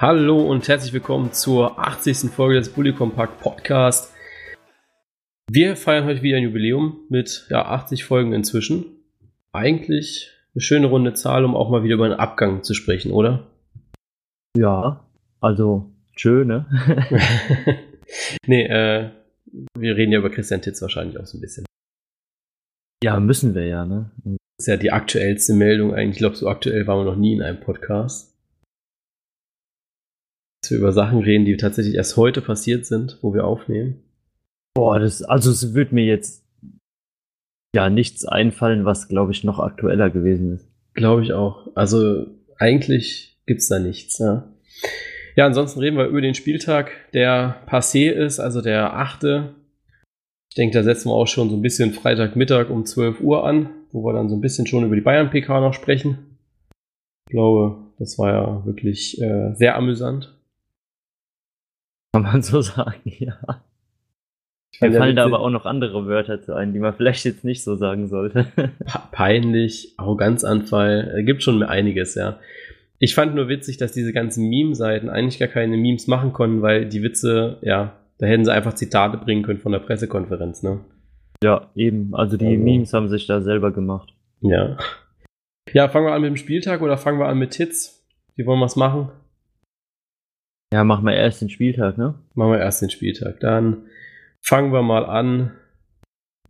Hallo und herzlich willkommen zur 80. Folge des Bully Compact Podcast. Wir feiern heute wieder ein Jubiläum mit ja, 80 Folgen inzwischen. Eigentlich eine schöne runde Zahl, um auch mal wieder über einen Abgang zu sprechen, oder? Ja, also schön, ne? nee, äh, wir reden ja über Christian Titz wahrscheinlich auch so ein bisschen. Ja, müssen wir ja, ne? Das ist ja die aktuellste Meldung eigentlich. Ich glaube, so aktuell waren wir noch nie in einem Podcast dass wir über Sachen reden, die tatsächlich erst heute passiert sind, wo wir aufnehmen. Boah, das, also es wird mir jetzt ja nichts einfallen, was glaube ich noch aktueller gewesen ist. Glaube ich auch. Also eigentlich gibt's da nichts, ja. Ja, ansonsten reden wir über den Spieltag, der passé ist, also der achte. Ich denke, da setzen wir auch schon so ein bisschen Freitagmittag um 12 Uhr an, wo wir dann so ein bisschen schon über die Bayern-PK noch sprechen. Ich glaube, das war ja wirklich äh, sehr amüsant. Kann man so sagen, ja. Mir fallen da aber auch noch andere Wörter zu ein, die man vielleicht jetzt nicht so sagen sollte. Peinlich, Arroganzanfall, äh, gibt schon einiges, ja. Ich fand nur witzig, dass diese ganzen Meme-Seiten eigentlich gar keine Memes machen konnten, weil die Witze, ja, da hätten sie einfach Zitate bringen können von der Pressekonferenz, ne? Ja, eben. Also die also. Memes haben sich da selber gemacht. Ja. Ja, fangen wir an mit dem Spieltag oder fangen wir an mit Tits? Wie wollen wir es machen? Ja, machen wir erst den Spieltag, ne? Machen wir erst den Spieltag. Dann fangen wir mal an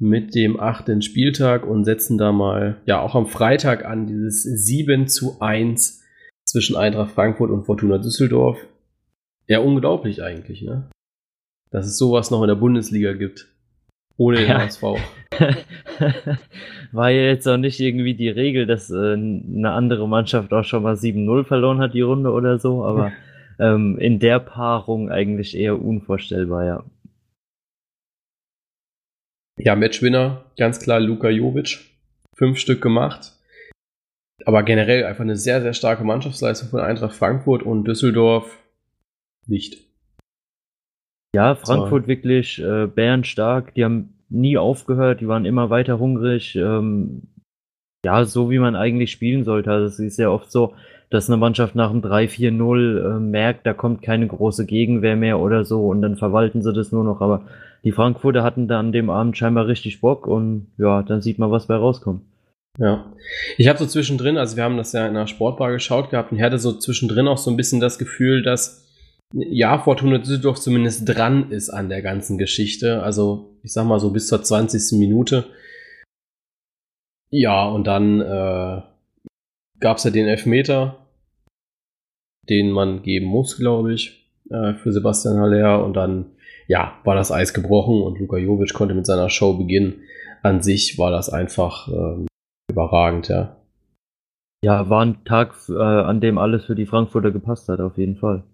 mit dem achten Spieltag und setzen da mal, ja, auch am Freitag an, dieses 7 zu 1 zwischen Eintracht Frankfurt und Fortuna Düsseldorf. Ja, unglaublich eigentlich, ne? Dass es sowas noch in der Bundesliga gibt. Ohne den ja. HSV. War ja jetzt auch nicht irgendwie die Regel, dass äh, eine andere Mannschaft auch schon mal 7-0 verloren hat, die Runde oder so, aber ähm, in der Paarung eigentlich eher unvorstellbar, ja. Ja, Matchwinner, ganz klar Luka Jovic. Fünf Stück gemacht. Aber generell einfach eine sehr, sehr starke Mannschaftsleistung von Eintracht Frankfurt und Düsseldorf nicht. Ja, Frankfurt so. wirklich äh, bärenstark. Die haben nie aufgehört, die waren immer weiter hungrig. Ähm, ja, so wie man eigentlich spielen sollte. Also es ist ja oft so, dass eine Mannschaft nach dem 3-4-0 äh, merkt, da kommt keine große Gegenwehr mehr oder so und dann verwalten sie das nur noch. Aber die Frankfurter hatten da an dem Abend scheinbar richtig Bock und ja, dann sieht man, was bei rauskommt. Ja, ich habe so zwischendrin, also wir haben das ja in der Sportbar geschaut gehabt und ich hatte so zwischendrin auch so ein bisschen das Gefühl, dass ja, Fortuna Düsseldorf zumindest dran ist an der ganzen Geschichte. Also ich sag mal so bis zur 20. Minute. Ja, und dann äh, gab es ja den Elfmeter, den man geben muss, glaube ich, äh, für Sebastian Haller. Und dann, ja, war das Eis gebrochen und Luka Jovic konnte mit seiner Show beginnen. An sich war das einfach ähm, überragend, ja. Ja, war ein Tag, äh, an dem alles für die Frankfurter gepasst hat, auf jeden Fall.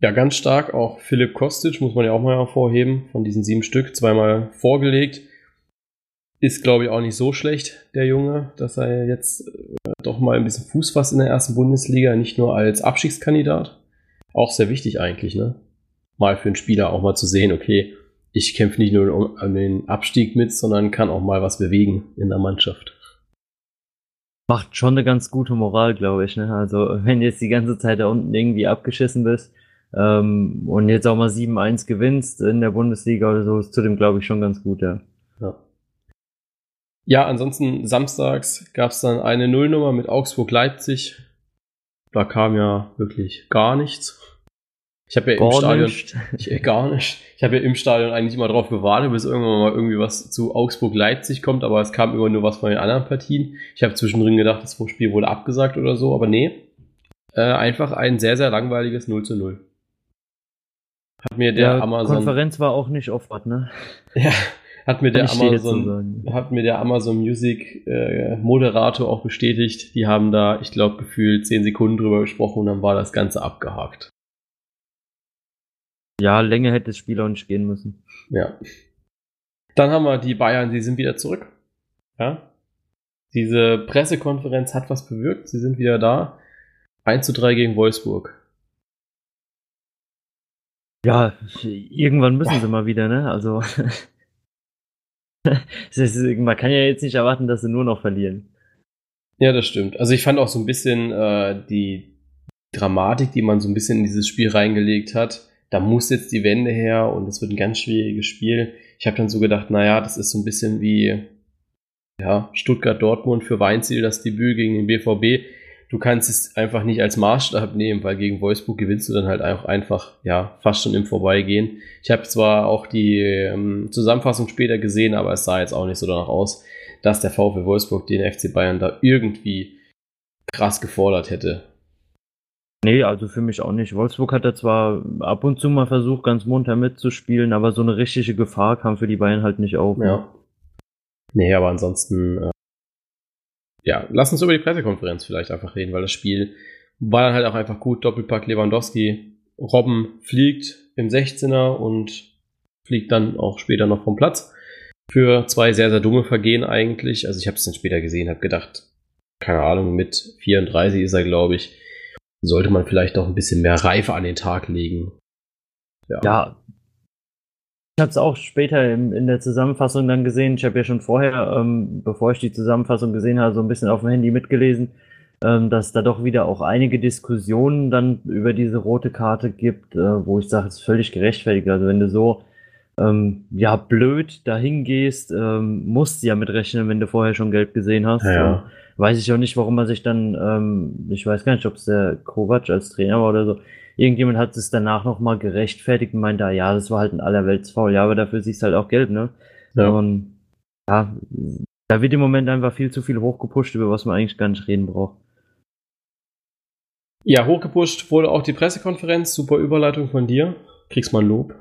Ja, ganz stark auch Philipp Kostic, muss man ja auch mal hervorheben, von diesen sieben Stück, zweimal vorgelegt. Ist, glaube ich, auch nicht so schlecht, der Junge, dass er jetzt äh, doch mal ein bisschen Fuß fasst in der ersten Bundesliga, nicht nur als Abstiegskandidat. Auch sehr wichtig eigentlich, ne? Mal für einen Spieler auch mal zu sehen, okay, ich kämpfe nicht nur um den Abstieg mit, sondern kann auch mal was bewegen in der Mannschaft. Macht schon eine ganz gute Moral, glaube ich. Ne? Also, wenn du jetzt die ganze Zeit da unten irgendwie abgeschissen bist ähm, und jetzt auch mal 7-1 gewinnst in der Bundesliga oder so, ist zudem, glaube ich, schon ganz gut, ja. Ja. Ansonsten samstags gab es dann eine Nullnummer mit Augsburg-Leipzig. Da kam ja wirklich gar nichts. Ich habe ja gar im Stadion nicht. Ich, gar nicht. Ich habe ja im Stadion eigentlich immer darauf gewartet, bis irgendwann mal irgendwie was zu Augsburg-Leipzig kommt, aber es kam immer nur was von den anderen Partien. Ich habe zwischendrin gedacht, das Spiel wurde abgesagt oder so, aber nee. Äh, einfach ein sehr, sehr langweiliges 0 zu 0. Hat mir der ja, Amazon. Konferenz war auch nicht offen, ne? Ja, hat mir, der Amazon, hat mir der Amazon Music äh, Moderator auch bestätigt. Die haben da, ich glaube, gefühlt 10 Sekunden drüber gesprochen und dann war das Ganze abgehakt. Ja, länger hätte das Spiel auch nicht gehen müssen. Ja. Dann haben wir die Bayern, die sind wieder zurück. Ja. Diese Pressekonferenz hat was bewirkt. Sie sind wieder da. 1 zu 3 gegen Wolfsburg. Ja, irgendwann müssen sie mal wieder, ne? Also. man kann ja jetzt nicht erwarten, dass sie nur noch verlieren. Ja, das stimmt. Also ich fand auch so ein bisschen äh, die, Dramatik, die man so ein bisschen in dieses Spiel reingelegt hat, da muss jetzt die Wende her und es wird ein ganz schwieriges Spiel. Ich habe dann so gedacht, naja, das ist so ein bisschen wie ja, Stuttgart-Dortmund für Weinziel das Debüt gegen den BVB. Du kannst es einfach nicht als Maßstab nehmen, weil gegen Wolfsburg gewinnst du dann halt auch einfach, ja, fast schon im Vorbeigehen. Ich habe zwar auch die ähm, Zusammenfassung später gesehen, aber es sah jetzt auch nicht so danach aus, dass der VfL Wolfsburg den FC Bayern da irgendwie krass gefordert hätte. Nee, also für mich auch nicht. Wolfsburg hat da zwar ab und zu mal versucht, ganz munter mitzuspielen, aber so eine richtige Gefahr kam für die Bayern halt nicht auf. Ja. Nee, aber ansonsten, äh, ja, lass uns über die Pressekonferenz vielleicht einfach reden, weil das Spiel war dann halt auch einfach gut. Doppelpack Lewandowski. Robben fliegt im 16er und fliegt dann auch später noch vom Platz. Für zwei sehr, sehr dumme Vergehen eigentlich. Also ich habe es dann später gesehen, habe gedacht, keine Ahnung, mit 34 ist er, glaube ich sollte man vielleicht auch ein bisschen mehr Reife an den Tag legen. Ja. ja. Ich habe es auch später in, in, der Zusammenfassung dann gesehen. Ich habe ja schon vorher, ähm, bevor ich die Zusammenfassung gesehen habe, so ein bisschen auf dem Handy mitgelesen, ähm, dass da doch wieder auch einige Diskussionen dann über diese rote Karte gibt, äh, wo ich sage, es ist völlig gerechtfertigt. Also wenn du so ähm, ja blöd dahin gehst, ähm, musst du ja mit rechnen, wenn du vorher schon gelb gesehen hast. Ja weiß ich auch nicht, warum man sich dann, ähm, ich weiß gar nicht, ob es der Kovac als Trainer war oder so, irgendjemand hat es danach nochmal gerechtfertigt und meinte, ja, das war halt ein Allerweltsfaul, ja, aber dafür siehst du halt auch gelb, ne? Ja. Und ja, da wird im Moment einfach viel zu viel hochgepusht, über was man eigentlich gar nicht reden braucht. Ja, hochgepusht wurde auch die Pressekonferenz, super Überleitung von dir. Kriegst mal ein Lob.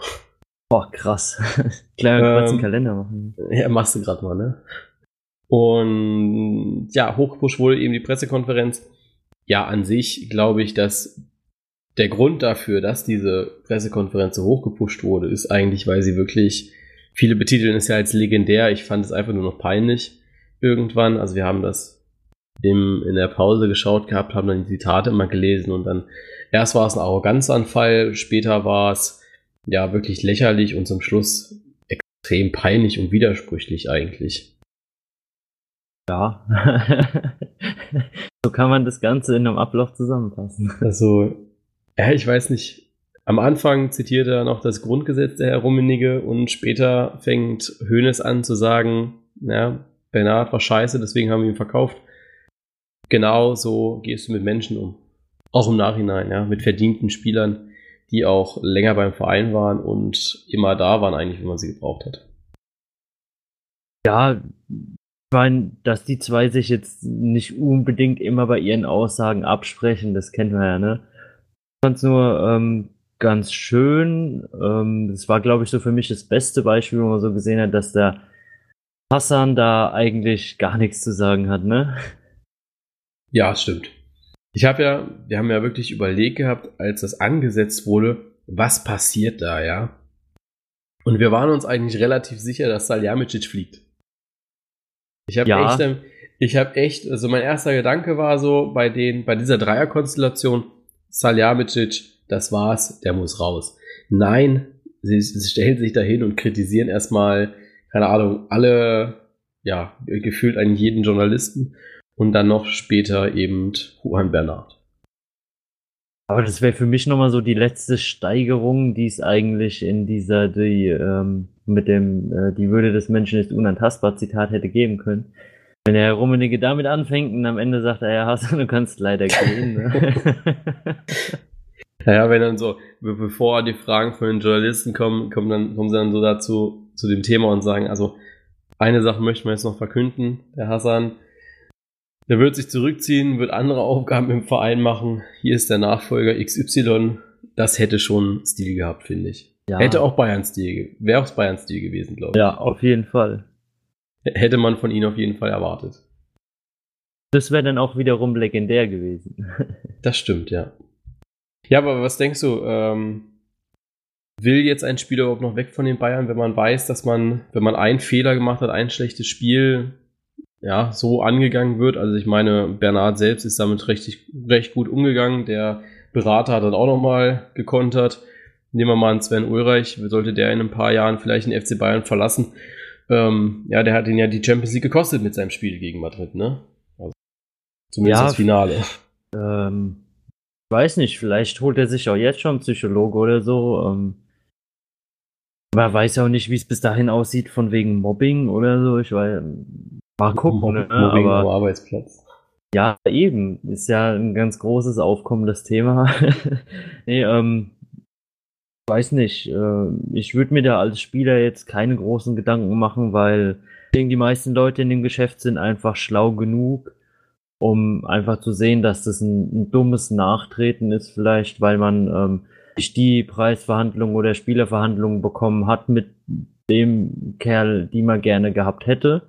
Boah, krass. Kleiner ähm, Kalender machen. Ja, machst du gerade mal, ne? Und ja, hochgepusht wurde eben die Pressekonferenz. Ja, an sich glaube ich, dass der Grund dafür, dass diese Pressekonferenz so hochgepusht wurde, ist eigentlich, weil sie wirklich, viele betiteln es ja als legendär. Ich fand es einfach nur noch peinlich irgendwann. Also wir haben das im, in der Pause geschaut gehabt, haben dann die Zitate immer gelesen und dann erst war es ein Arroganzanfall, später war es ja wirklich lächerlich und zum Schluss extrem peinlich und widersprüchlich eigentlich. Ja. so kann man das Ganze in einem Ablauf zusammenfassen. Also, ja, ich weiß nicht. Am Anfang zitiert er noch das Grundgesetz der Herr Rummenigge und später fängt Hoeneß an zu sagen, ja, Bernhard war scheiße, deswegen haben wir ihn verkauft. Genau so gehst du mit Menschen um. Auch im Nachhinein, ja, mit verdienten Spielern, die auch länger beim Verein waren und immer da waren eigentlich, wenn man sie gebraucht hat. Ja, meine, dass die zwei sich jetzt nicht unbedingt immer bei ihren Aussagen absprechen, das kennen wir ja, ne? Ich fand's nur ähm, ganz schön. Ähm, das war, glaube ich, so für mich das beste Beispiel, wo man so gesehen hat, dass der Hassan da eigentlich gar nichts zu sagen hat, ne? Ja, stimmt. Ich habe ja, wir haben ja wirklich überlegt gehabt, als das angesetzt wurde, was passiert da, ja? Und wir waren uns eigentlich relativ sicher, dass Saljamicic fliegt. Ich habe ja. echt, ähm, ich habe echt, also mein erster Gedanke war so bei den, bei dieser Dreierkonstellation, Saljamicic, das war's, der muss raus. Nein, sie, sie stellen sich dahin und kritisieren erstmal, keine Ahnung, alle, ja, gefühlt eigentlich jeden Journalisten und dann noch später eben Juan Bernard. Aber das wäre für mich nochmal so die letzte Steigerung, die es eigentlich in dieser, die, ähm, mit dem, äh, die Würde des Menschen ist unantastbar Zitat hätte geben können. Wenn der Herr Rummenigge damit anfängt und am Ende sagt er, ja, Hassan, du kannst leider gehen. Ne? naja, wenn dann so, bevor die Fragen von den Journalisten kommen, kommen dann, kommen sie dann so dazu, zu dem Thema und sagen, also, eine Sache möchten wir jetzt noch verkünden, der Hassan, der wird sich zurückziehen, wird andere Aufgaben im Verein machen. Hier ist der Nachfolger XY. Das hätte schon Stil gehabt, finde ich. Ja. Hätte auch Bayern Stil, wäre auch Bayern Stil gewesen, glaube ich. Ja, auf jeden Fall. Hätte man von ihnen auf jeden Fall erwartet. Das wäre dann auch wiederum legendär gewesen. das stimmt, ja. Ja, aber was denkst du, ähm, will jetzt ein Spieler überhaupt noch weg von den Bayern, wenn man weiß, dass man, wenn man einen Fehler gemacht hat, ein schlechtes Spiel, ja, so angegangen wird. Also ich meine, Bernhard selbst ist damit recht, recht gut umgegangen. Der Berater hat dann auch nochmal gekontert. Nehmen wir mal einen Sven Ulreich, sollte der in ein paar Jahren vielleicht den FC Bayern verlassen. Ähm, ja, der hat ihn ja die Champions League gekostet mit seinem Spiel gegen Madrid, ne? Also zumindest ja, das Finale. Ähm, weiß nicht, vielleicht holt er sich auch jetzt schon Psychologe oder so. Ähm, man weiß ja auch nicht, wie es bis dahin aussieht, von wegen Mobbing oder so. Ich weiß, mal gucken. Mobbing, ne? Mobbing aber, am Arbeitsplatz. Ja, eben. Ist ja ein ganz großes aufkommendes Thema. nee, ähm, weiß nicht. Äh, ich würde mir da als Spieler jetzt keine großen Gedanken machen, weil ich denke, die meisten Leute in dem Geschäft sind einfach schlau genug, um einfach zu sehen, dass das ein, ein dummes Nachtreten ist, vielleicht, weil man ähm, die Preisverhandlung oder Spielerverhandlungen bekommen hat mit dem Kerl, die man gerne gehabt hätte.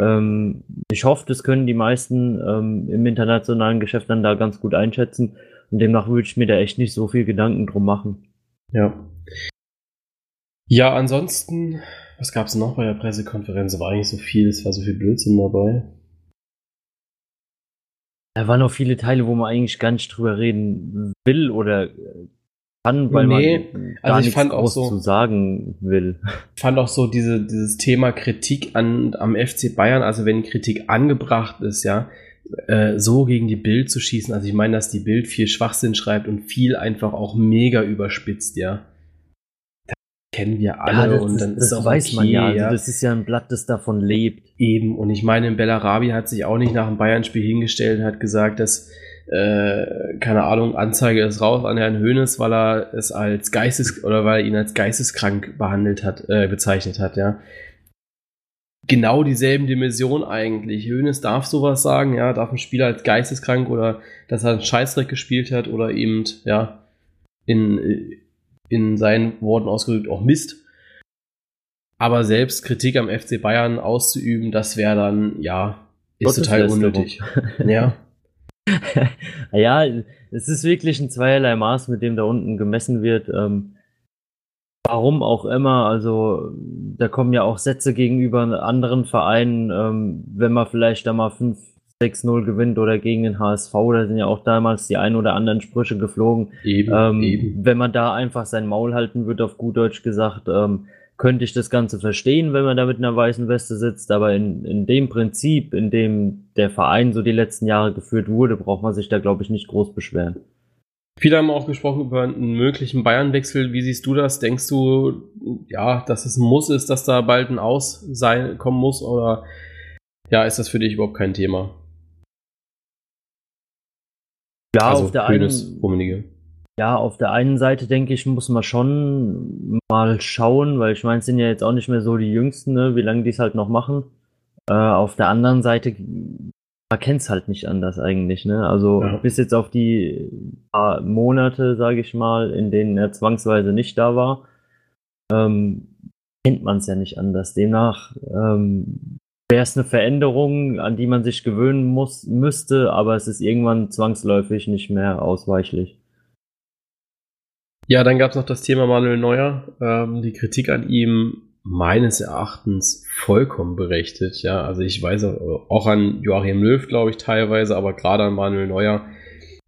Ähm, ich hoffe, das können die meisten ähm, im internationalen Geschäft dann da ganz gut einschätzen. Und demnach würde ich mir da echt nicht so viel Gedanken drum machen. Ja. Ja, ansonsten, was gab es noch bei der Pressekonferenz? War eigentlich so viel, es war so viel Blödsinn dabei. Da waren auch viele Teile, wo man eigentlich gar nicht drüber reden will oder kann, weil nee, man gar also ich fand auch so, zu sagen will. Ich fand auch so diese, dieses Thema Kritik an, am FC Bayern, also wenn Kritik angebracht ist, ja, äh, so gegen die Bild zu schießen. Also ich meine, dass die Bild viel Schwachsinn schreibt und viel einfach auch mega überspitzt, ja. Das kennen wir alle ja, und dann ist, das auch weiß okay, man ja. Also das ist ja ein Blatt, das davon lebt. Eben. Und ich meine, Bellarabi hat sich auch nicht nach dem Bayern-Spiel hingestellt und hat gesagt, dass äh, keine Ahnung, Anzeige ist raus an Herrn Höhnes, weil er es als Geistes oder weil er ihn als geisteskrank behandelt hat, äh, bezeichnet hat, ja. Genau dieselben Dimensionen eigentlich. Höhnes darf sowas sagen, ja, darf ein Spieler als geisteskrank oder dass er einen Scheißdreck gespielt hat oder eben, ja, in, in seinen Worten ausgedrückt auch Mist. Aber selbst Kritik am FC Bayern auszuüben, das wäre dann, ja, ist total unnötig. ja. ja, es ist wirklich ein zweierlei Maß, mit dem da unten gemessen wird. Ähm, warum auch immer, also da kommen ja auch Sätze gegenüber anderen Vereinen, ähm, wenn man vielleicht da mal 5, 6-0 gewinnt oder gegen den HSV, da sind ja auch damals die ein oder anderen Sprüche geflogen. Eben, ähm, eben. Wenn man da einfach sein Maul halten würde, auf gut Deutsch gesagt, ähm, könnte ich das Ganze verstehen, wenn man da mit einer weißen Weste sitzt, aber in, in dem Prinzip, in dem der Verein so die letzten Jahre geführt wurde, braucht man sich da, glaube ich, nicht groß beschweren. Viele haben auch gesprochen über einen möglichen Bayernwechsel. Wie siehst du das? Denkst du, ja, dass es ein Muss ist, dass da bald ein Aus sein, kommen muss? Oder ja, ist das für dich überhaupt kein Thema? Ja, also, auf der einen, Rummenige. Ja, auf der einen Seite denke ich, muss man schon mal schauen, weil ich meine, es sind ja jetzt auch nicht mehr so die Jüngsten, ne, wie lange die es halt noch machen. Äh, auf der anderen Seite, man kennt es halt nicht anders eigentlich, ne? Also ja. bis jetzt auf die paar Monate, sage ich mal, in denen er zwangsweise nicht da war, ähm, kennt man es ja nicht anders. Demnach ähm, wäre es eine Veränderung, an die man sich gewöhnen muss, müsste, aber es ist irgendwann zwangsläufig nicht mehr ausweichlich. Ja, dann gab es noch das Thema Manuel Neuer. Ähm, die Kritik an ihm meines Erachtens vollkommen berechtigt. Ja, also ich weiß auch an Joachim Löw, glaube ich, teilweise, aber gerade an Manuel Neuer.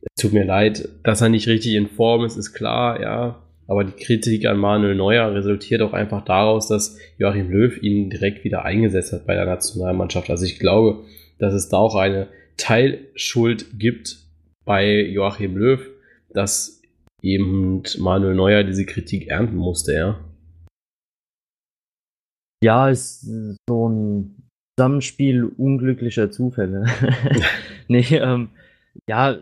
Es tut mir leid, dass er nicht richtig in Form ist, ist klar, ja. Aber die Kritik an Manuel Neuer resultiert auch einfach daraus, dass Joachim Löw ihn direkt wieder eingesetzt hat bei der Nationalmannschaft. Also ich glaube, dass es da auch eine Teilschuld gibt bei Joachim Löw, dass eben Manuel Neuer diese Kritik ernten musste, ja. Ja, ist so ein Zusammenspiel unglücklicher Zufälle. nee, ähm, ja,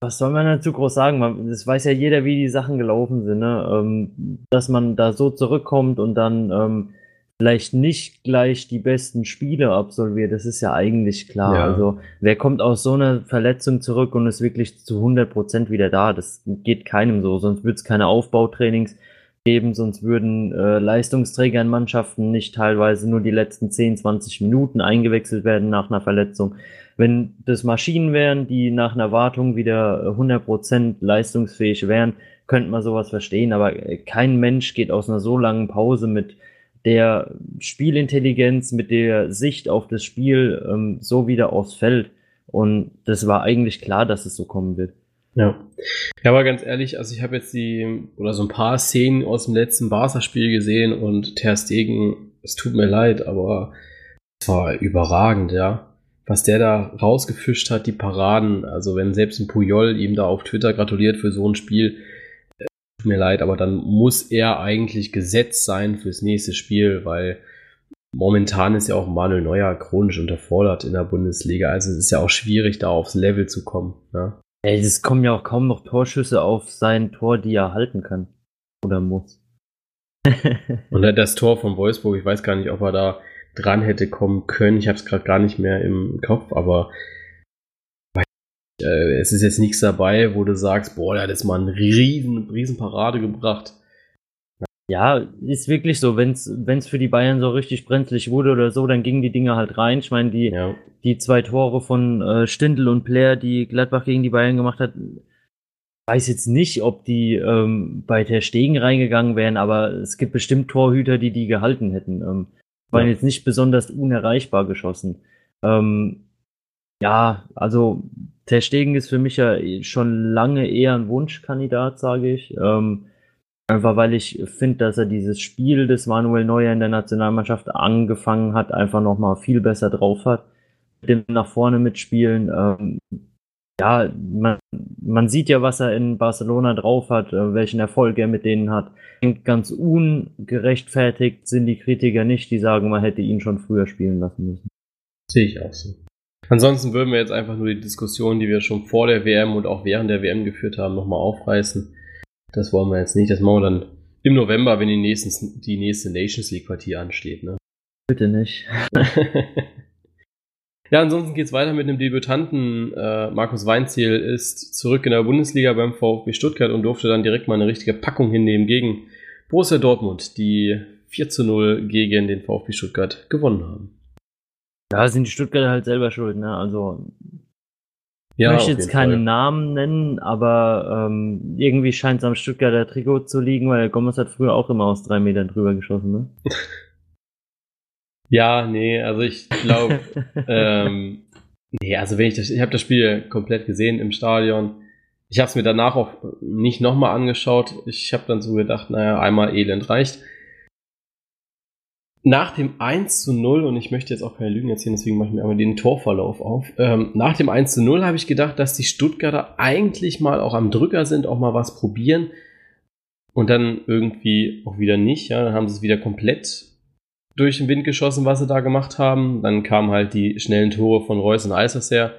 was soll man dazu groß sagen? Man, das weiß ja jeder, wie die Sachen gelaufen sind, ne? Ähm, dass man da so zurückkommt und dann ähm, vielleicht nicht gleich die besten Spiele absolviert, das ist ja eigentlich klar. Ja. Also wer kommt aus so einer Verletzung zurück und ist wirklich zu 100 Prozent wieder da? Das geht keinem so, sonst würde es keine Aufbautrainings geben, sonst würden äh, Leistungsträger in Mannschaften nicht teilweise nur die letzten 10, 20 Minuten eingewechselt werden nach einer Verletzung. Wenn das Maschinen wären, die nach einer Wartung wieder 100% leistungsfähig wären, könnte man sowas verstehen, aber kein Mensch geht aus einer so langen Pause mit der Spielintelligenz, mit der Sicht auf das Spiel ähm, so wieder aufs Feld. Und das war eigentlich klar, dass es so kommen wird. Ja. Ja, aber ganz ehrlich, also ich habe jetzt die, oder so ein paar Szenen aus dem letzten Barca-Spiel gesehen und Ter Stegen, es tut mir leid, aber es war überragend, ja. was der da rausgefischt hat, die Paraden. Also wenn selbst ein Puyol ihm da auf Twitter gratuliert für so ein Spiel, äh, tut mir leid, aber dann muss er eigentlich gesetzt sein fürs nächste Spiel, weil momentan ist ja auch Manuel Neuer chronisch unterfordert in der Bundesliga. Also es ist ja auch schwierig, da aufs Level zu kommen. Ne? Ey, es kommen ja auch kaum noch Torschüsse auf sein Tor, die er halten kann. Oder muss. Und das Tor von Wolfsburg, ich weiß gar nicht, ob er da dran hätte kommen können. Ich habe es gerade gar nicht mehr im Kopf, aber äh, es ist jetzt nichts dabei, wo du sagst, boah, der hat jetzt mal eine riesen, riesen Parade gebracht. Ja, ist wirklich so, wenn es für die Bayern so richtig brenzlig wurde oder so, dann gingen die Dinge halt rein. Ich meine, die, ja. die zwei Tore von äh, Stindl und Player, die Gladbach gegen die Bayern gemacht hat, weiß jetzt nicht, ob die ähm, bei der Stegen reingegangen wären, aber es gibt bestimmt Torhüter, die die gehalten hätten. Ähm, waren ja. jetzt nicht besonders unerreichbar geschossen. Ähm, ja, also Ter Stegen ist für mich ja schon lange eher ein Wunschkandidat, sage ich. Ähm, einfach weil ich finde, dass er dieses Spiel des Manuel Neuer in der Nationalmannschaft angefangen hat, einfach nochmal viel besser drauf hat. Mit dem nach vorne mitspielen. Ähm, ja, man, man sieht ja, was er in Barcelona drauf hat, äh, welchen Erfolg er mit denen hat. Ganz ungerechtfertigt sind die Kritiker nicht, die sagen, man hätte ihn schon früher spielen lassen müssen. Sehe ich auch so. Ansonsten würden wir jetzt einfach nur die Diskussion, die wir schon vor der WM und auch während der WM geführt haben, nochmal aufreißen. Das wollen wir jetzt nicht. Das machen wir dann im November, wenn die, nächsten, die nächste Nations League Partie ansteht. Ne? Bitte nicht. Ja, ansonsten geht es weiter mit einem Debütanten. Äh, Markus Weinziel ist zurück in der Bundesliga beim VfB Stuttgart und durfte dann direkt mal eine richtige Packung hinnehmen gegen Borussia Dortmund, die 4 zu 0 gegen den VfB Stuttgart gewonnen haben. Da sind die Stuttgarter halt selber schuld, ne? Also ja, ich möchte jetzt keine Fall. Namen nennen, aber ähm, irgendwie scheint es am Stuttgarter Trikot zu liegen, weil der Gomez hat früher auch immer aus drei Metern drüber geschossen, ne? Ja, nee, also ich glaube, ähm, nee, also wenn ich das, ich habe das Spiel komplett gesehen im Stadion. Ich habe es mir danach auch nicht nochmal angeschaut. Ich habe dann so gedacht, naja, einmal Elend reicht. Nach dem 1 zu 0, und ich möchte jetzt auch keine Lügen erzählen, deswegen mache ich mir einmal den Torverlauf auf. Ähm, nach dem 1 zu 0 habe ich gedacht, dass die Stuttgarter eigentlich mal auch am Drücker sind, auch mal was probieren. Und dann irgendwie auch wieder nicht. Ja, dann haben sie es wieder komplett durch den Wind geschossen, was sie da gemacht haben. Dann kamen halt die schnellen Tore von Reus und Eisers her.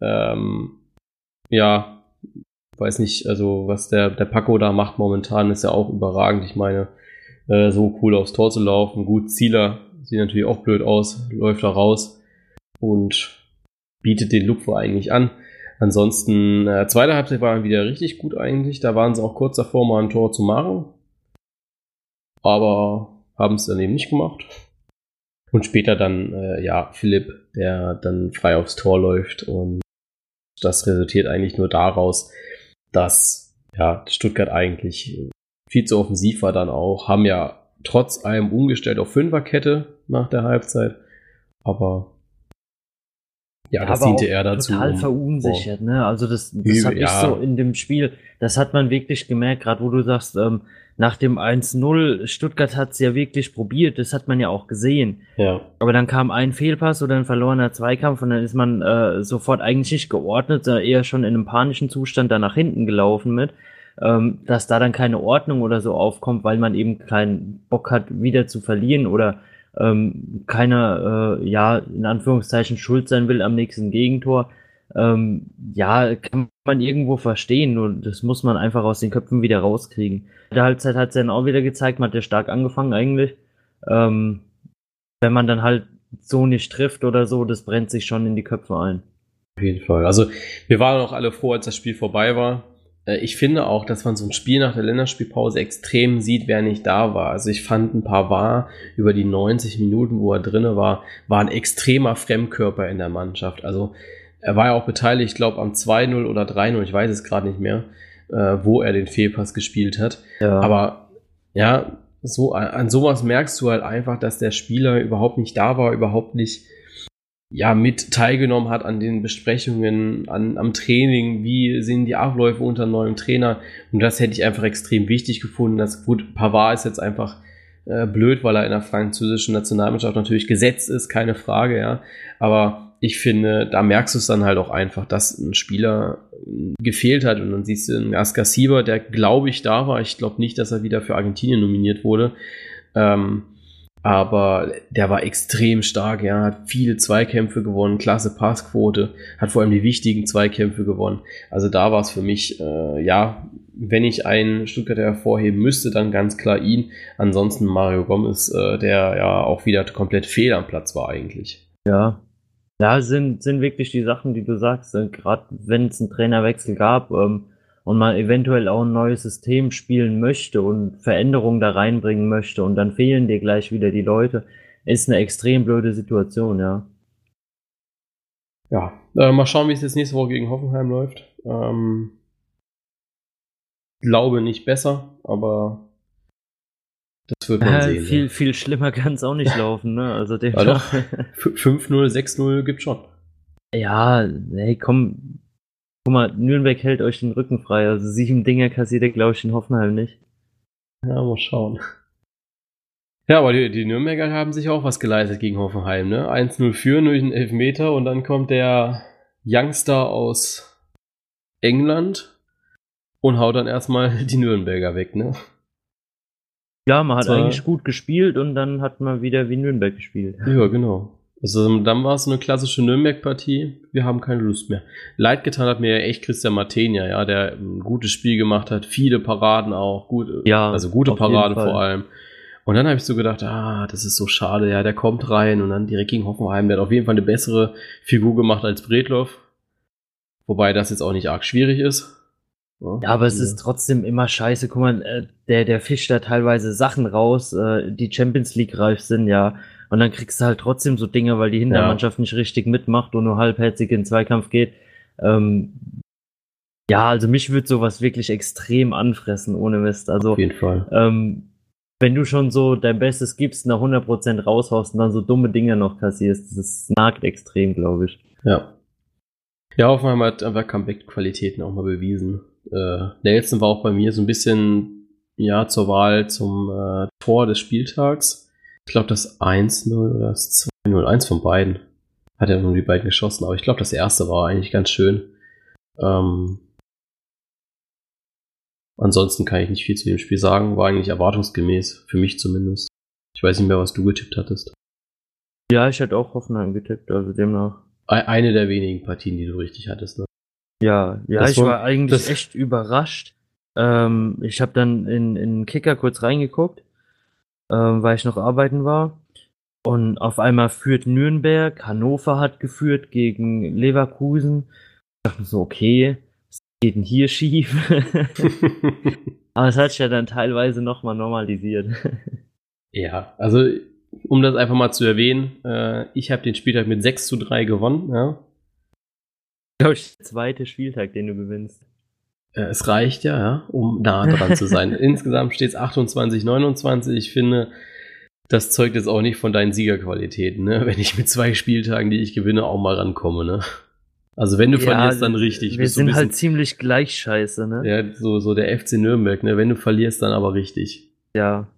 Ähm, ja, weiß nicht, also was der, der Paco da macht momentan, ist ja auch überragend. Ich meine, äh, so cool aufs Tor zu laufen. Gut, Zieler sieht natürlich auch blöd aus, läuft da raus und bietet den Lupfer eigentlich an. Ansonsten, äh, zweite Halbzeit war dann wieder richtig gut eigentlich. Da waren sie auch kurz davor, mal ein Tor zu machen. Aber haben es dann eben nicht gemacht. Und später dann, äh, ja, Philipp, der dann frei aufs Tor läuft. Und das resultiert eigentlich nur daraus, dass ja, Stuttgart eigentlich viel zu offensiv war dann auch. Haben ja trotz allem umgestellt auf Fünferkette nach der Halbzeit. Aber ja, das diente er dazu. Total verunsichert, oh. ne? Also das, das habe ich ja. so in dem Spiel, das hat man wirklich gemerkt, gerade wo du sagst, ähm, nach dem 1-0, Stuttgart hat es ja wirklich probiert, das hat man ja auch gesehen. Ja. Aber dann kam ein Fehlpass oder ein verlorener Zweikampf und dann ist man äh, sofort eigentlich nicht geordnet, sondern eher schon in einem panischen Zustand da nach hinten gelaufen mit. Ähm, dass da dann keine Ordnung oder so aufkommt, weil man eben keinen Bock hat, wieder zu verlieren oder ähm, keiner, äh, ja, in Anführungszeichen schuld sein will am nächsten Gegentor. Ähm, ja, kann man irgendwo verstehen, nur das muss man einfach aus den Köpfen wieder rauskriegen. In der Halbzeit hat es dann auch wieder gezeigt, man hat ja stark angefangen eigentlich. Ähm, wenn man dann halt so nicht trifft oder so, das brennt sich schon in die Köpfe ein. Auf jeden Fall. Also wir waren auch alle froh, als das Spiel vorbei war. Äh, ich finde auch, dass man so ein Spiel nach der Länderspielpause extrem sieht, wer nicht da war. Also ich fand ein paar war über die 90 Minuten, wo er drinne war, war ein extremer Fremdkörper in der Mannschaft. Also er war ja auch beteiligt, ich glaube, am 2-0 oder 3-0, ich weiß es gerade nicht mehr, äh, wo er den Fehlpass gespielt hat. Ja. Aber ja, so an sowas merkst du halt einfach, dass der Spieler überhaupt nicht da war, überhaupt nicht ja, mit teilgenommen hat an den Besprechungen, an, am Training, wie sind die Abläufe unter neuen Trainer. Und das hätte ich einfach extrem wichtig gefunden. Das gut, Pavard ist jetzt einfach äh, blöd, weil er in der französischen Nationalmannschaft natürlich gesetzt ist, keine Frage, ja. Aber ich finde, da merkst du es dann halt auch einfach, dass ein Spieler gefehlt hat. Und dann siehst du einen Askar Sieber, der glaube ich da war. Ich glaube nicht, dass er wieder für Argentinien nominiert wurde. Ähm, aber der war extrem stark, ja, hat viele Zweikämpfe gewonnen, klasse Passquote, hat vor allem die wichtigen Zweikämpfe gewonnen. Also da war es für mich, äh, ja, wenn ich einen Stuttgarter hervorheben müsste, dann ganz klar ihn. Ansonsten Mario Gomez, äh, der ja auch wieder komplett fehl am Platz war eigentlich. Ja. Ja, sind, sind wirklich die Sachen, die du sagst, äh, gerade wenn es einen Trainerwechsel gab, ähm, und man eventuell auch ein neues System spielen möchte und Veränderungen da reinbringen möchte und dann fehlen dir gleich wieder die Leute, ist eine extrem blöde Situation, ja. Ja, äh, mal schauen, wie es jetzt nächste Woche gegen Hoffenheim läuft. Ähm, glaube nicht besser, aber das wird man äh, sehen. Viel, ja. viel schlimmer kann es auch nicht laufen, ne? Also dem ja, doch. 5-0, 6-0 gibt schon. Ja, hey, komm, Guck mal, Nürnberg hält euch den Rücken frei. Also sieben Dinger kassiert er, glaube ich, in Hoffenheim nicht. Ja, mal schauen. Ja, aber die, die Nürnberger haben sich auch was geleistet gegen Hoffenheim, ne? 1-0 führen durch einen Elfmeter und dann kommt der Youngster aus England und haut dann erstmal die Nürnberger weg, ne? Ja, man hat Zwar, eigentlich gut gespielt und dann hat man wieder wie Nürnberg gespielt. Ja, genau. Also dann war es eine klassische Nürnberg-Partie. Wir haben keine Lust mehr. Leid getan hat mir ja echt Christian Martenia, ja, der ein gutes Spiel gemacht hat, viele Paraden auch, gut, ja, also gute Paraden vor allem. Und dann habe ich so gedacht, ah, das ist so schade, ja, der kommt rein und dann direkt gegen Hoffenheim, der hat auf jeden Fall eine bessere Figur gemacht als Bredloff. Wobei das jetzt auch nicht arg schwierig ist. Ja, ja aber es ist trotzdem immer scheiße. Guck mal, äh, der, der fischt da teilweise Sachen raus, äh, die Champions League reif sind, ja. Und dann kriegst du halt trotzdem so Dinge, weil die Hintermannschaft ja. nicht richtig mitmacht und nur halbherzig in den Zweikampf geht. Ähm, ja, also mich würde sowas wirklich extrem anfressen, ohne Mist. Also, Auf jeden Fall. Ähm, wenn du schon so dein Bestes gibst, nach 100% raushaust und dann so dumme Dinge noch kassierst, das nagt extrem, glaube ich. Ja. Ja, Hoffenheim hat einfach Comeback-Qualitäten auch mal bewiesen. Äh, Nelson war auch bei mir so ein bisschen, ja, zur Wahl zum äh, Tor des Spieltags. Ich glaube, das 1-0 oder das 2-0, eins von beiden. Hat er nur die beiden geschossen, aber ich glaube, das erste war eigentlich ganz schön. Ähm, ansonsten kann ich nicht viel zu dem Spiel sagen. War eigentlich erwartungsgemäß, für mich zumindest. Ich weiß nicht mehr, was du getippt hattest. Ja, ich hätte auch Hoffenheim getippt, also demnach. Eine der wenigen Partien, die du richtig hattest, ne? Ja, ja, das ich war eigentlich echt überrascht. Ähm, ich habe dann in, in Kicker kurz reingeguckt ähm, weil ich noch arbeiten war. Und auf einmal führt Nürnberg, Hannover hat geführt gegen Leverkusen. Ich dachte so, okay, was geht denn hier schief? Aber es hat sich ja dann teilweise nochmal normalisiert. ja, also um das einfach mal zu erwähnen, äh, ich habe den Spieltag mit 6 zu 3 gewonnen, ja. Glaube ich, der zweite Spieltag, den du gewinnst. Äh, es reicht ja, ja, um nah dran zu sein. Insgesamt steht es 28, 29. Ich finde, das zeugt jetzt auch nicht von deinen Siegerqualitäten, ne? wenn ich mit zwei Spieltagen, die ich gewinne, auch mal rankomme. Ne? Also wenn du ja, verlierst, dann richtig. Wir sind halt ziemlich gleich scheiße, ne? Ja, so, so der FC Nürnberg, ne? Wenn du verlierst, dann aber richtig. Ja.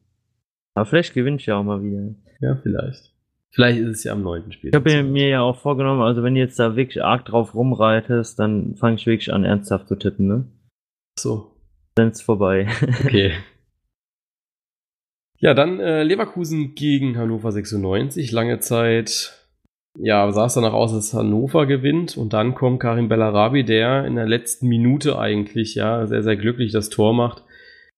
Aber vielleicht gewinne ich ja auch mal wieder. Ja, vielleicht. Vielleicht ist es ja am neunten Spiel. Ich habe mir ja auch vorgenommen, also wenn du jetzt da wirklich arg drauf rumreitest, dann fange ich wirklich an, ernsthaft zu tippen, ne? So. Dann ist vorbei. Okay. Ja, dann äh, Leverkusen gegen Hannover 96. Lange Zeit, ja, sah es danach aus, dass Hannover gewinnt. Und dann kommt Karim Bellarabi, der in der letzten Minute eigentlich, ja, sehr, sehr glücklich das Tor macht.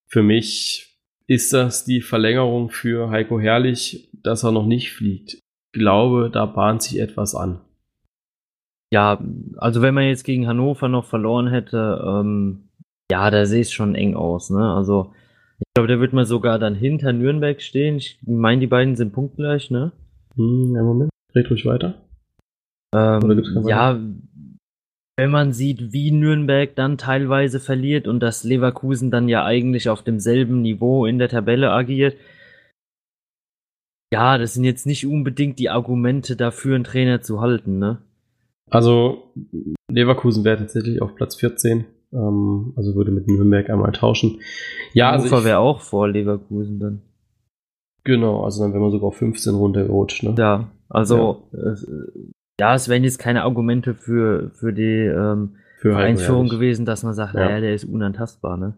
Für mich ist das die Verlängerung für Heiko Herrlich, dass er noch nicht fliegt. Ich glaube, da bahnt sich etwas an. Ja, also wenn man jetzt gegen Hannover noch verloren hätte, ähm, ja, da sehe es schon eng aus, ne? Also, ich glaube, der wird mal sogar dann hinter Nürnberg stehen. Ich meine, die beiden sind punktgleich, ne? Hm, ja, Moment. Red ruhig weiter. Ähm, ja, wenn man sieht, wie Nürnberg dann teilweise verliert und dass Leverkusen dann ja eigentlich auf demselben Niveau in der Tabelle agiert, ja, das sind jetzt nicht unbedingt die Argumente dafür, einen Trainer zu halten, ne? Also, Leverkusen wäre tatsächlich auf Platz 14 ähm, also würde mit Nürnberg einmal tauschen. Ja, Hannover also wäre auch vor Leverkusen dann. Genau, also dann wäre man sogar auf 15 runtergerutscht. Ne? Ja, also ja. Äh, ja, es wären jetzt keine Argumente für, für die ähm, für Vereinsführung gewesen, dass man sagt, ja. naja, der ist unantastbar, ne?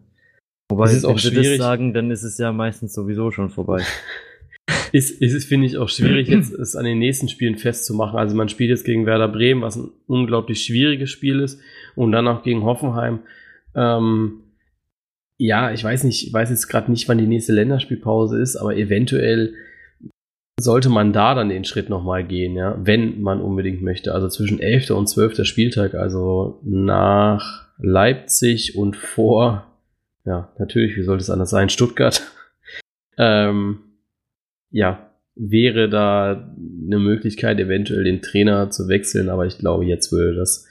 Wobei, es ist wenn auch sie schwierig. das sagen, dann ist es ja meistens sowieso schon vorbei. ist, ist es, finde ich, auch schwierig, jetzt es an den nächsten Spielen festzumachen. Also man spielt jetzt gegen Werder Bremen, was ein unglaublich schwieriges Spiel ist, und dann auch gegen Hoffenheim. Ähm, ja, ich weiß nicht, ich weiß jetzt gerade nicht, wann die nächste Länderspielpause ist, aber eventuell sollte man da dann den Schritt nochmal gehen, ja, wenn man unbedingt möchte. Also zwischen 11. und 12. Spieltag, also nach Leipzig und vor, ja, natürlich, wie sollte es anders sein, Stuttgart. ähm, ja, wäre da eine Möglichkeit, eventuell den Trainer zu wechseln, aber ich glaube, jetzt würde das,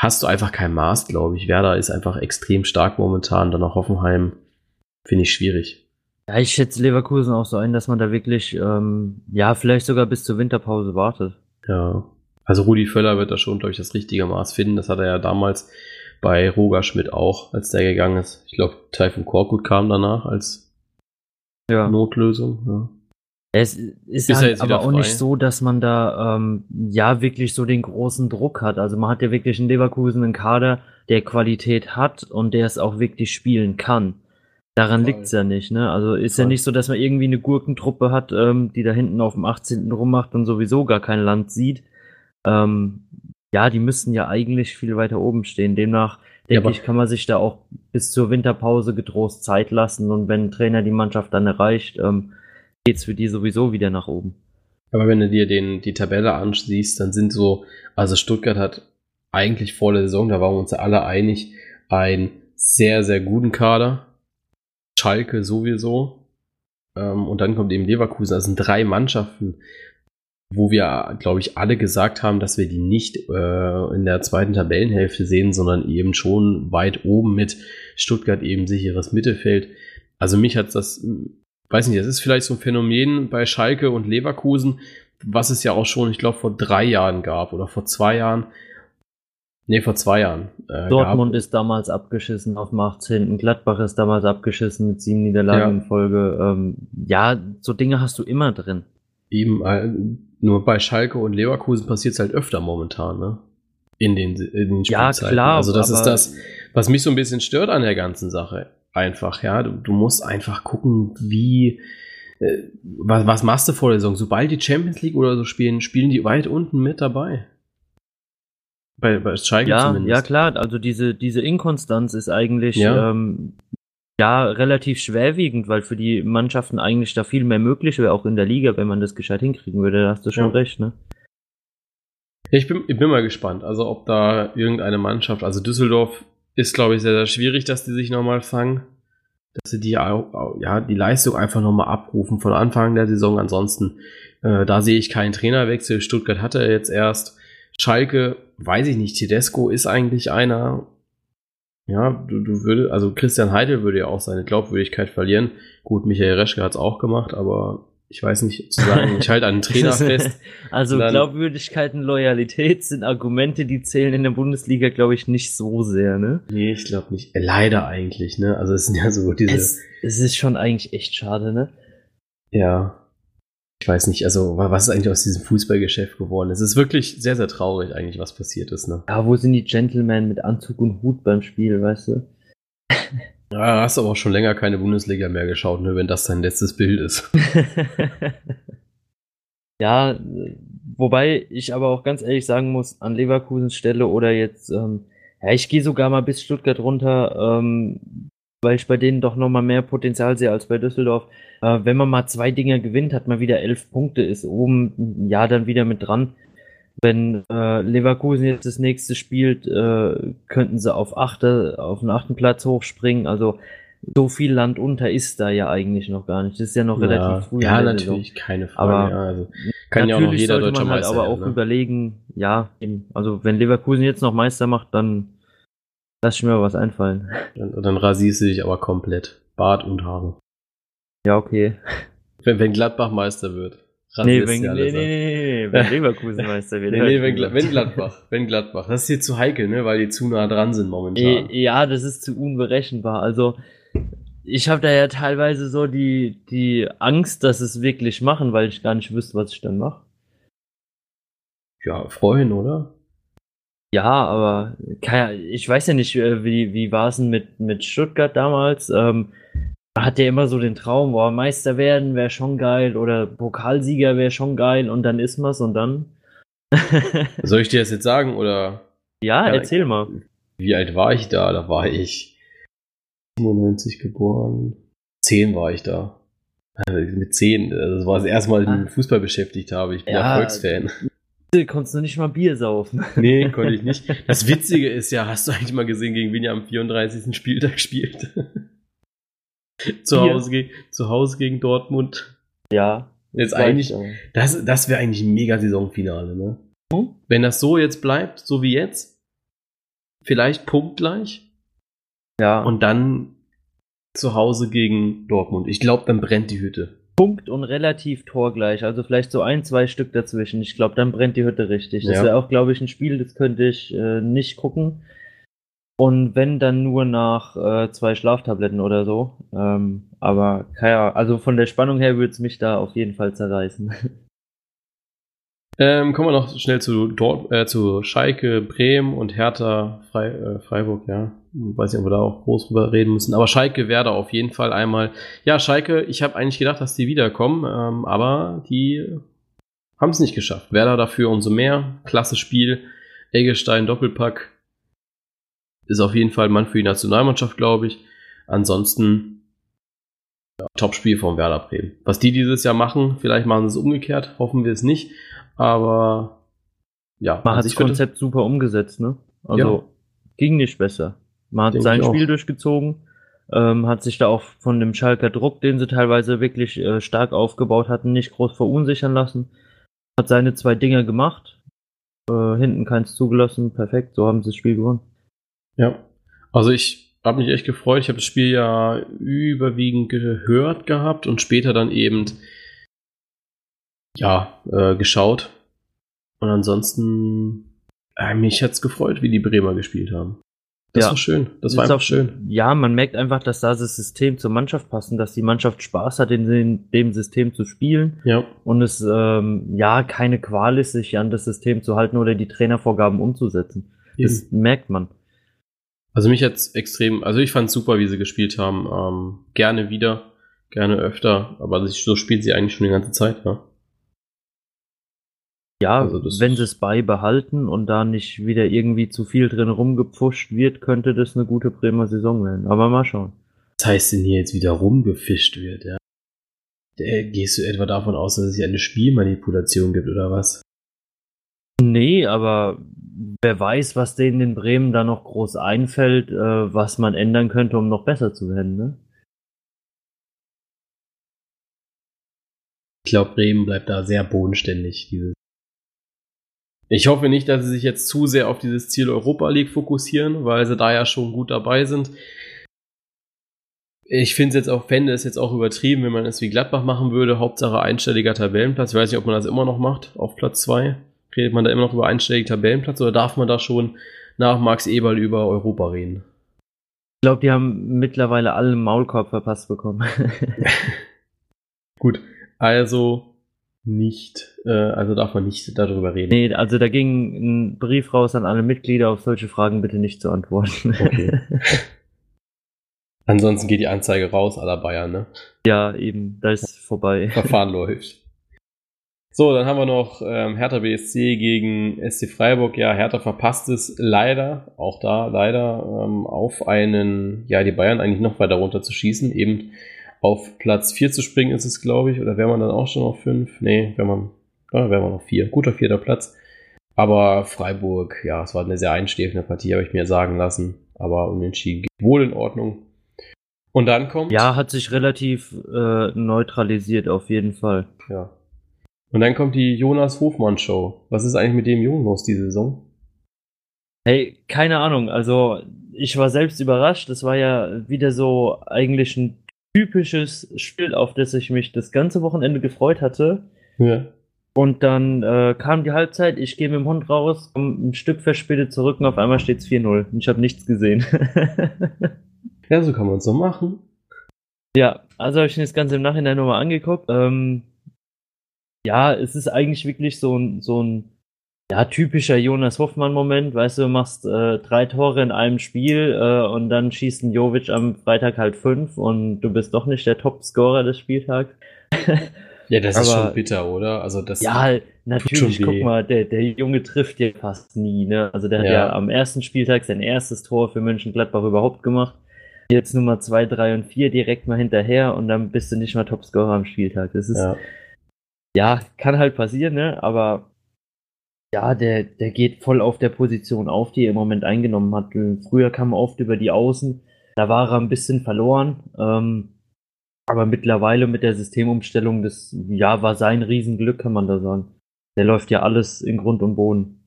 hast du einfach kein Maß, glaube ich. Werder ist einfach extrem stark momentan, dann auch Hoffenheim, finde ich schwierig. Ja, ich schätze Leverkusen auch so ein, dass man da wirklich, ähm, ja, vielleicht sogar bis zur Winterpause wartet. Ja. Also Rudi Völler wird da schon, glaube ich, das richtige Maß finden. Das hat er ja damals bei Roger Schmidt auch, als der gegangen ist. Ich glaube, Taifun Korkut kam danach als ja. Notlösung. Ja. Es ist, ist halt aber auch nicht so, dass man da ähm, ja wirklich so den großen Druck hat. Also man hat ja wirklich in Leverkusen einen Kader, der Qualität hat und der es auch wirklich spielen kann. Daran liegt es ja nicht, ne? Also ist Voll. ja nicht so, dass man irgendwie eine Gurkentruppe hat, ähm, die da hinten auf dem 18. rummacht und sowieso gar kein Land sieht. Ähm, ja, die müssten ja eigentlich viel weiter oben stehen. Demnach denke ja, ich, kann man sich da auch bis zur Winterpause getrost Zeit lassen und wenn ein Trainer die Mannschaft dann erreicht, ähm, geht's für die sowieso wieder nach oben. Aber wenn du dir den, die Tabelle ansiehst, dann sind so, also Stuttgart hat eigentlich vor der Saison, da waren wir uns alle einig, einen sehr, sehr guten Kader Schalke sowieso. Ähm, und dann kommt eben Leverkusen. Das sind drei Mannschaften, wo wir, glaube ich, alle gesagt haben, dass wir die nicht äh, in der zweiten Tabellenhälfte sehen, sondern eben schon weit oben mit Stuttgart eben sicheres Mittelfeld. Also mich hat das, weiß nicht, das ist vielleicht so ein Phänomen bei Schalke und Leverkusen, was es ja auch schon, ich glaube, vor drei Jahren gab oder vor zwei Jahren, Nee, vor zwei Jahren. Äh, Dortmund gab. ist damals abgeschissen auf dem 18. Gladbach ist damals abgeschissen mit sieben Niederlagen ja. in Folge. Ähm, ja, so Dinge hast du immer drin. Eben, äh, nur bei Schalke und Leverkusen passiert es halt öfter momentan, ne? In den, in den Ja, klar. Also das ist das, was mich so ein bisschen stört an der ganzen Sache. Einfach, ja. Du, du musst einfach gucken, wie, äh, was, was machst du vor der Saison? Sobald die Champions League oder so spielen, spielen die weit unten mit dabei. Bei, bei Schalke ja, zumindest. Ja, klar, also diese, diese Inkonstanz ist eigentlich ja. Ähm, ja relativ schwerwiegend, weil für die Mannschaften eigentlich da viel mehr möglich wäre, auch in der Liga, wenn man das gescheit hinkriegen würde. Da hast du schon ja. recht, ne? Ich bin, ich bin mal gespannt, also ob da irgendeine Mannschaft, also Düsseldorf ist, glaube ich, sehr, sehr schwierig, dass die sich nochmal fangen. Dass sie die, ja, die Leistung einfach nochmal abrufen von Anfang der Saison. Ansonsten, äh, da sehe ich keinen Trainerwechsel. Stuttgart hatte er jetzt erst. Schalke, weiß ich nicht, Tedesco ist eigentlich einer, ja, du, du würdest, also Christian Heidel würde ja auch seine Glaubwürdigkeit verlieren. Gut, Michael Reschke hat es auch gemacht, aber ich weiß nicht zu sagen, ich halte einen Trainer fest. Also dann, Glaubwürdigkeit und Loyalität sind Argumente, die zählen in der Bundesliga, glaube ich, nicht so sehr, ne? Nee, ich glaube nicht. Leider eigentlich, ne? Also es sind ja so diese. Es, es ist schon eigentlich echt schade, ne? Ja ich weiß nicht, also was ist eigentlich aus diesem Fußballgeschäft geworden? Es ist wirklich sehr, sehr traurig eigentlich, was passiert ist. Ne? Ja, wo sind die Gentlemen mit Anzug und Hut beim Spiel, weißt du? Ja, hast aber auch schon länger keine Bundesliga mehr geschaut, ne, wenn das dein letztes Bild ist. ja, wobei ich aber auch ganz ehrlich sagen muss, an Leverkusens Stelle oder jetzt, ähm, ja, ich gehe sogar mal bis Stuttgart runter, ähm, weil ich bei denen doch nochmal mehr Potenzial sehe als bei Düsseldorf. Äh, wenn man mal zwei Dinge gewinnt, hat man wieder elf Punkte, ist oben ja dann wieder mit dran. Wenn äh, Leverkusen jetzt das nächste spielt, äh, könnten sie auf, achte, auf den achten Platz hochspringen. Also so viel Land unter ist da ja eigentlich noch gar nicht. Das ist ja noch ja, relativ früh. Ja, natürlich, keine Frage. Aber ja, also kann ja auch noch jeder deutscher man halt Meister aber auch ne? überlegen, ja, also wenn Leverkusen jetzt noch Meister macht, dann Lass ich mir was einfallen. Dann, dann rasierst du dich aber komplett. Bart und Haare. Ja, okay. Wenn, wenn Gladbach Meister wird. Nee, wenn, nee, nee, nee, nee, wenn Leverkusen Meister wird. nee, nee, wenn, wenn Gladbach. Wenn Gladbach. Das ist hier zu heikel, ne, weil die zu nah dran sind momentan. Ja, das ist zu unberechenbar. Also, ich habe da ja teilweise so die, die Angst, dass es wirklich machen, weil ich gar nicht wüsste, was ich dann mache. ja, freuen, oder? Ja, aber ich weiß ja nicht, äh, wie, wie war es denn mit, mit Stuttgart damals? Ähm, hat ja immer so den Traum, boah, Meister werden wäre schon geil oder Pokalsieger wäre schon geil und dann ist man's und dann. Soll ich dir das jetzt sagen oder? Ja, ja erzähl mal. Wie alt war ich da? Da war ich 97 geboren. 10 war ich da. Also mit 10, also das war das erste Mal, dass ich mich mit Fußball beschäftigt habe. Ich bin ja, Erfolgsfan. Konntest du nicht mal Bier saufen? Nee, konnte ich nicht. Das Witzige ist ja, hast du eigentlich mal gesehen, gegen wen ihr am 34. Spieltag spielt? zu, Hause gegen, zu Hause gegen Dortmund. Ja. Jetzt eigentlich, das, das wäre eigentlich ein mega Saisonfinale, ne? Hm? Wenn das so jetzt bleibt, so wie jetzt, vielleicht punktgleich. Ja. Und dann zu Hause gegen Dortmund. Ich glaube, dann brennt die Hütte. Punkt und relativ torgleich, also vielleicht so ein, zwei Stück dazwischen. Ich glaube, dann brennt die Hütte richtig. Das ja. wäre auch, glaube ich, ein Spiel, das könnte ich äh, nicht gucken. Und wenn dann nur nach äh, zwei Schlaftabletten oder so. Ähm, aber ja, also von der Spannung her würde es mich da auf jeden Fall zerreißen. Ähm, kommen wir noch schnell zu, Dort, äh, zu Schalke, Bremen und Hertha Frei, äh, Freiburg, ja. Weiß nicht, ob wir da auch groß drüber reden müssen. Aber Schalke Werder auf jeden Fall einmal. Ja, Schalke, ich habe eigentlich gedacht, dass die wiederkommen, ähm, aber die haben es nicht geschafft. Werder dafür umso mehr. Klasse Spiel. Eggestein Doppelpack. Ist auf jeden Fall Mann für die Nationalmannschaft, glaube ich. Ansonsten ja, Topspiel von Werder Bremen. Was die dieses Jahr machen, vielleicht machen sie es umgekehrt, hoffen wir es nicht. Aber ja. Man hat das Konzept super umgesetzt, ne? Also ja. ging nicht besser. Man hat Denk sein Spiel durchgezogen, ähm, hat sich da auch von dem Schalker Druck, den sie teilweise wirklich äh, stark aufgebaut hatten, nicht groß verunsichern lassen. Hat seine zwei Dinger gemacht, äh, hinten keins zugelassen, perfekt, so haben sie das Spiel gewonnen. Ja, also ich habe mich echt gefreut. Ich habe das Spiel ja überwiegend gehört gehabt und später dann eben ja, äh, geschaut. Und ansonsten, äh, mich hat's gefreut, wie die Bremer gespielt haben. Das ja. war schön. Das, war einfach auch, schön. Ja, man merkt einfach, dass da das System zur Mannschaft passt und dass die Mannschaft Spaß hat, in dem System zu spielen. Ja. Und es ähm, ja keine Qual ist, sich an das System zu halten oder die Trainervorgaben umzusetzen. Eben. Das merkt man. Also mich jetzt extrem, also ich fand super, wie sie gespielt haben. Ähm, gerne wieder, gerne öfter, aber so spielt sie eigentlich schon die ganze Zeit, ja. Ja, also wenn sie es beibehalten und da nicht wieder irgendwie zu viel drin rumgepfuscht wird, könnte das eine gute Bremer Saison werden. Aber mal schauen. Was heißt denn hier jetzt wieder rumgefischt wird, ja? Gehst du etwa davon aus, dass es hier eine Spielmanipulation gibt oder was? Nee, aber wer weiß, was denen in Bremen da noch groß einfällt, äh, was man ändern könnte, um noch besser zu werden, ne? Ich glaube, Bremen bleibt da sehr bodenständig, dieses ich hoffe nicht, dass sie sich jetzt zu sehr auf dieses Ziel Europa League fokussieren, weil sie da ja schon gut dabei sind. Ich finde es jetzt auch, fände es jetzt auch übertrieben, wenn man es wie Gladbach machen würde. Hauptsache einstelliger Tabellenplatz. Ich weiß nicht, ob man das immer noch macht, auf Platz 2. Redet man da immer noch über einstelligen Tabellenplatz oder darf man da schon nach Max Eberl über Europa reden? Ich glaube, die haben mittlerweile alle einen Maulkorb verpasst bekommen. Gut, also nicht, äh, also darf man nicht darüber reden. Nee, also da ging ein Brief raus an alle Mitglieder, auf solche Fragen bitte nicht zu antworten. Okay. Ansonsten geht die Anzeige raus aller Bayern, ne? Ja, eben, da ist vorbei. Verfahren läuft. So, dann haben wir noch ähm, Hertha BSC gegen SC Freiburg. Ja, Hertha verpasst es leider, auch da leider, ähm, auf einen, ja, die Bayern eigentlich noch weiter runter zu schießen. Eben auf Platz 4 zu springen ist es, glaube ich. Oder wäre man dann auch schon auf 5? Nee, wäre man, ja, wäre man auf 4. Guter vierter Platz. Aber Freiburg, ja, es war eine sehr einstehende Partie, habe ich mir sagen lassen. Aber unentschieden geht wohl in Ordnung. Und dann kommt. Ja, hat sich relativ äh, neutralisiert, auf jeden Fall. Ja. Und dann kommt die Jonas Hofmann Show. Was ist eigentlich mit dem Jungen los diese Saison? Hey, keine Ahnung. Also, ich war selbst überrascht. Das war ja wieder so eigentlich ein typisches Spiel, auf das ich mich das ganze Wochenende gefreut hatte. Ja. Und dann äh, kam die Halbzeit, ich gehe mit dem Hund raus, komm ein Stück verspätet zurück und auf einmal steht es 4-0. Ich habe nichts gesehen. ja, so kann man es so machen. Ja, also habe ich mir das Ganze im Nachhinein nochmal angeguckt. Ähm, ja, es ist eigentlich wirklich so ein, so ein ja, typischer Jonas Hoffmann-Moment, weißt du, du machst äh, drei Tore in einem Spiel äh, und dann schießt ein Jovic am Freitag halt fünf und du bist doch nicht der Topscorer des Spieltags. ja, das Aber, ist schon bitter, oder? Also das ja, natürlich, guck mal, der, der Junge trifft dir fast nie, ne? Also der ja. hat ja am ersten Spieltag sein erstes Tor für Mönchengladbach überhaupt gemacht. Jetzt Nummer zwei, drei und vier direkt mal hinterher und dann bist du nicht mal Topscorer am Spieltag. Das ist, ja, ja kann halt passieren, ne? Aber ja, der, der geht voll auf der Position auf, die er im Moment eingenommen hat. Früher kam er oft über die Außen, da war er ein bisschen verloren. Ähm, aber mittlerweile mit der Systemumstellung, das ja, war sein Riesenglück, kann man da sagen. Der läuft ja alles in Grund und Boden.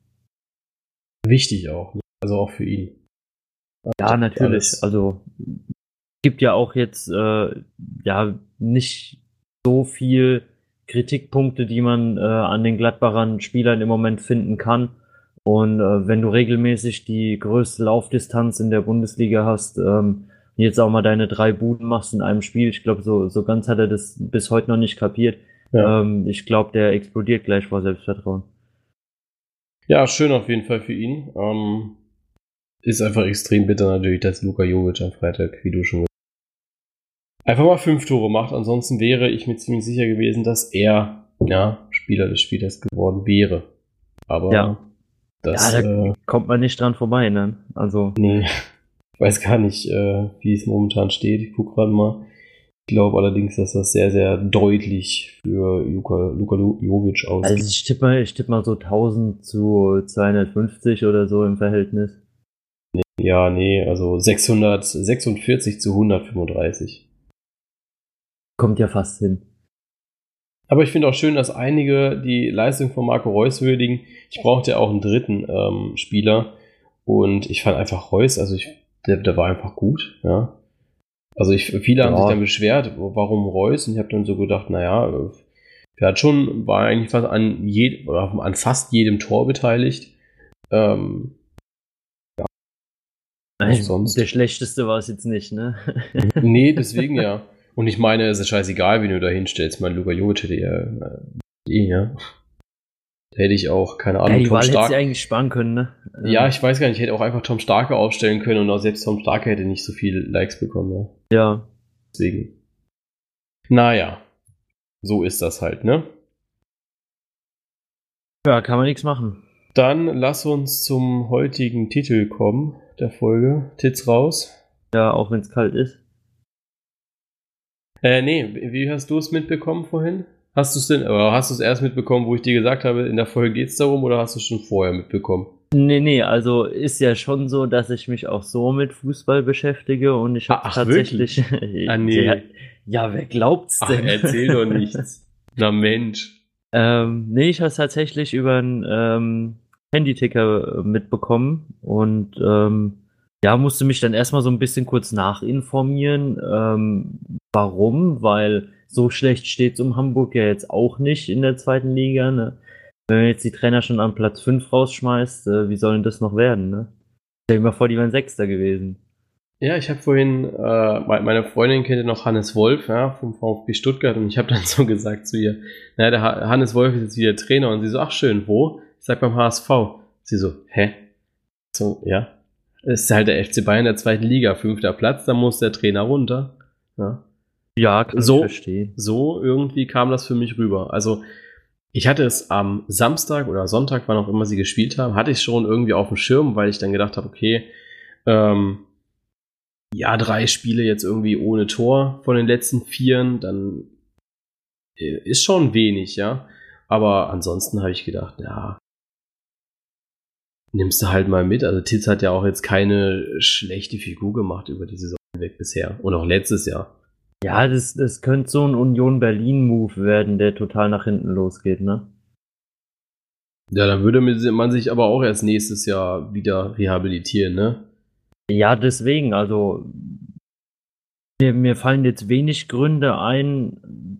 Wichtig auch, ne? also auch für ihn. Ja, natürlich. Alles. Also gibt ja auch jetzt äh, ja nicht so viel Kritikpunkte, die man äh, an den Gladbachern Spielern im Moment finden kann. Und äh, wenn du regelmäßig die größte Laufdistanz in der Bundesliga hast, ähm, jetzt auch mal deine drei Buden machst in einem Spiel, ich glaube, so, so ganz hat er das bis heute noch nicht kapiert. Ja. Ähm, ich glaube, der explodiert gleich vor Selbstvertrauen. Ja, schön auf jeden Fall für ihn. Ähm, ist einfach extrem bitter natürlich, dass Luka Jovic am Freitag, wie du schon einfach mal fünf Tore macht. Ansonsten wäre ich mir ziemlich sicher gewesen, dass er ja, Spieler des Spielers geworden wäre. Aber ja, das, ja, da äh, kommt man nicht dran vorbei, ne? Also. Nee, ich weiß gar nicht, äh, wie es momentan steht. Ich gucke gerade mal. Ich glaube allerdings, dass das sehr, sehr deutlich für Luka, Luka Jovic aussieht. Also ich tippe mal, ich tippe mal so 1000 zu 250 oder so im Verhältnis. Nee, ja, nee, also 646 zu 135 kommt ja fast hin. Aber ich finde auch schön, dass einige die Leistung von Marco Reus würdigen. Ich brauchte ja auch einen dritten ähm, Spieler und ich fand einfach Reus, also ich, der, der war einfach gut, ja. Also ich, viele ja. haben sich dann beschwert, warum Reus? Und ich habe dann so gedacht, naja, er hat schon, war eigentlich fast an, jed, oder an fast jedem Tor beteiligt. Ähm, ja. Nein, sonst. Der schlechteste war es jetzt nicht, ne? nee, deswegen ja. Und ich meine, es ist scheißegal, wie du da hinstellst. Mein Luka Jovic hätte ja, äh, ja. Da hätte ich auch, keine Ahnung, ja, die Tom Wahl Stark. Hätte eigentlich sparen können, ne? Ja, ich weiß gar nicht, ich hätte auch einfach Tom Starke aufstellen können und auch selbst Tom Starke hätte nicht so viele Likes bekommen, ja. Ja. Deswegen. Naja. So ist das halt, ne? Ja, kann man nichts machen. Dann lass uns zum heutigen Titel kommen, der Folge. Tits raus. Ja, auch wenn es kalt ist. Äh, nee, wie hast du es mitbekommen vorhin? Hast du es denn, oder hast du es erst mitbekommen, wo ich dir gesagt habe, in der Folge geht es darum, oder hast du es schon vorher mitbekommen? Nee, nee, also ist ja schon so, dass ich mich auch so mit Fußball beschäftige und ich habe tatsächlich. ah, nee. ja, ja, wer glaubt's denn? Ach, erzähl doch nichts. Na Mensch. Ähm, nee, ich habe es tatsächlich über einen ähm, Handyticker mitbekommen und ähm, ja, musste mich dann erstmal so ein bisschen kurz nachinformieren. Ähm, warum? Weil so schlecht steht es um Hamburg ja jetzt auch nicht in der zweiten Liga. Ne? Wenn man jetzt die Trainer schon an Platz 5 rausschmeißt, äh, wie soll denn das noch werden? Ne? Stell dir mal vor, die wären Sechster gewesen. Ja, ich habe vorhin, äh, meine Freundin kennt noch Hannes Wolf ja, vom VfB Stuttgart und ich habe dann so gesagt zu ihr, naja, der Hannes Wolf ist jetzt wieder Trainer und sie so, ach schön, wo? Ich sag beim HSV. Sie so, hä? So, ja, ist halt der FC Bayern der zweiten Liga, fünfter Platz, da muss der Trainer runter. Ja, ja kann so, ich verstehen. So irgendwie kam das für mich rüber. Also ich hatte es am Samstag oder Sonntag, wann auch immer sie gespielt haben, hatte ich schon irgendwie auf dem Schirm, weil ich dann gedacht habe, okay, ähm, ja, drei Spiele jetzt irgendwie ohne Tor von den letzten vieren, dann äh, ist schon wenig, ja. Aber ansonsten habe ich gedacht, ja, nimmst du halt mal mit. Also Titz hat ja auch jetzt keine schlechte Figur gemacht über die Saison weg bisher. Und auch letztes Jahr. Ja, das, das könnte so ein Union Berlin-Move werden, der total nach hinten losgeht, ne? Ja, dann würde man sich aber auch erst nächstes Jahr wieder rehabilitieren, ne? Ja, deswegen, also mir, mir fallen jetzt wenig Gründe ein,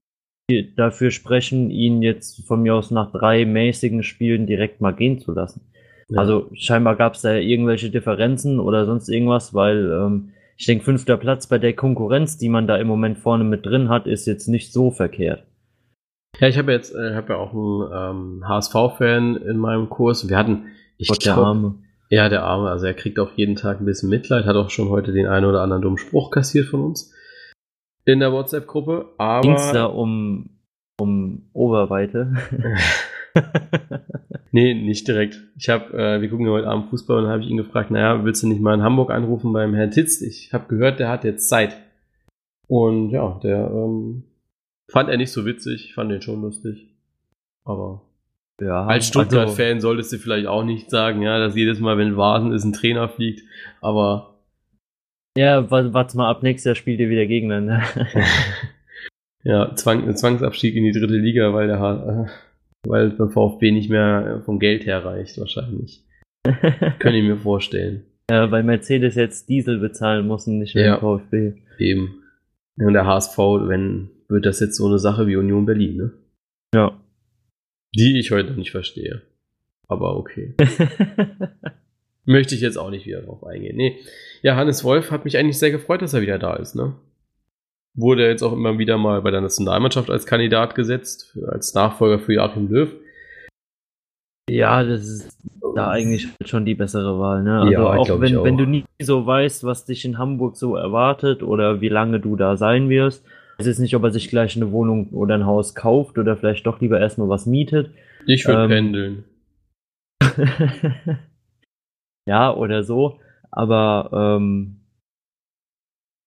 die dafür sprechen, ihn jetzt von mir aus nach drei mäßigen Spielen direkt mal gehen zu lassen. Ja. Also scheinbar gab es da irgendwelche Differenzen oder sonst irgendwas, weil ähm, ich denke, fünfter Platz bei der Konkurrenz, die man da im Moment vorne mit drin hat, ist jetzt nicht so verkehrt. Ja, ich habe jetzt, äh, habe ja auch einen ähm, HSV-Fan in meinem Kurs. Wir hatten, ich Gott, der Arme. Ja, der Arme. Also er kriegt auch jeden Tag ein bisschen Mitleid, hat auch schon heute den einen oder anderen dummen Spruch kassiert von uns in der WhatsApp-Gruppe. Aber Ging es da um, um Oberweite? nee, nicht direkt. Ich habe, äh, wir gucken ja heute Abend Fußball und habe ich ihn gefragt, naja, willst du nicht mal in Hamburg anrufen beim Herrn Titz? Ich habe gehört, der hat jetzt Zeit. Und ja, der ähm, fand er nicht so witzig, ich fand den schon lustig. Aber ja, als Stuttgart-Fan also, solltest du vielleicht auch nicht sagen, ja, dass jedes Mal, wenn Vasen ist, ein Trainer fliegt. Aber ja, warte mal ab, nächstes Jahr spielt ihr wieder gegeneinander. ja, Zwang, Zwangsabstieg in die dritte Liga, weil der, äh, weil der VfB nicht mehr vom Geld her reicht, wahrscheinlich. Kann ich mir vorstellen. Ja, weil Mercedes jetzt Diesel bezahlen muss und nicht mehr ja, VfB. Eben. Und der HSV, wenn, wird das jetzt so eine Sache wie Union Berlin, ne? Ja. Die ich heute nicht verstehe. Aber okay. Möchte ich jetzt auch nicht wieder drauf eingehen. Nee. Ja, Hannes Wolf hat mich eigentlich sehr gefreut, dass er wieder da ist, ne? Wurde jetzt auch immer wieder mal bei der Nationalmannschaft als Kandidat gesetzt, als Nachfolger für Joachim Löw. Ja, das ist da eigentlich schon die bessere Wahl, ne? Also ja, auch wenn, auch. wenn du nie so weißt, was dich in Hamburg so erwartet oder wie lange du da sein wirst, weiß jetzt nicht, ob er sich gleich eine Wohnung oder ein Haus kauft oder vielleicht doch lieber erstmal was mietet. Ich würde ähm, pendeln. ja, oder so. Aber ähm,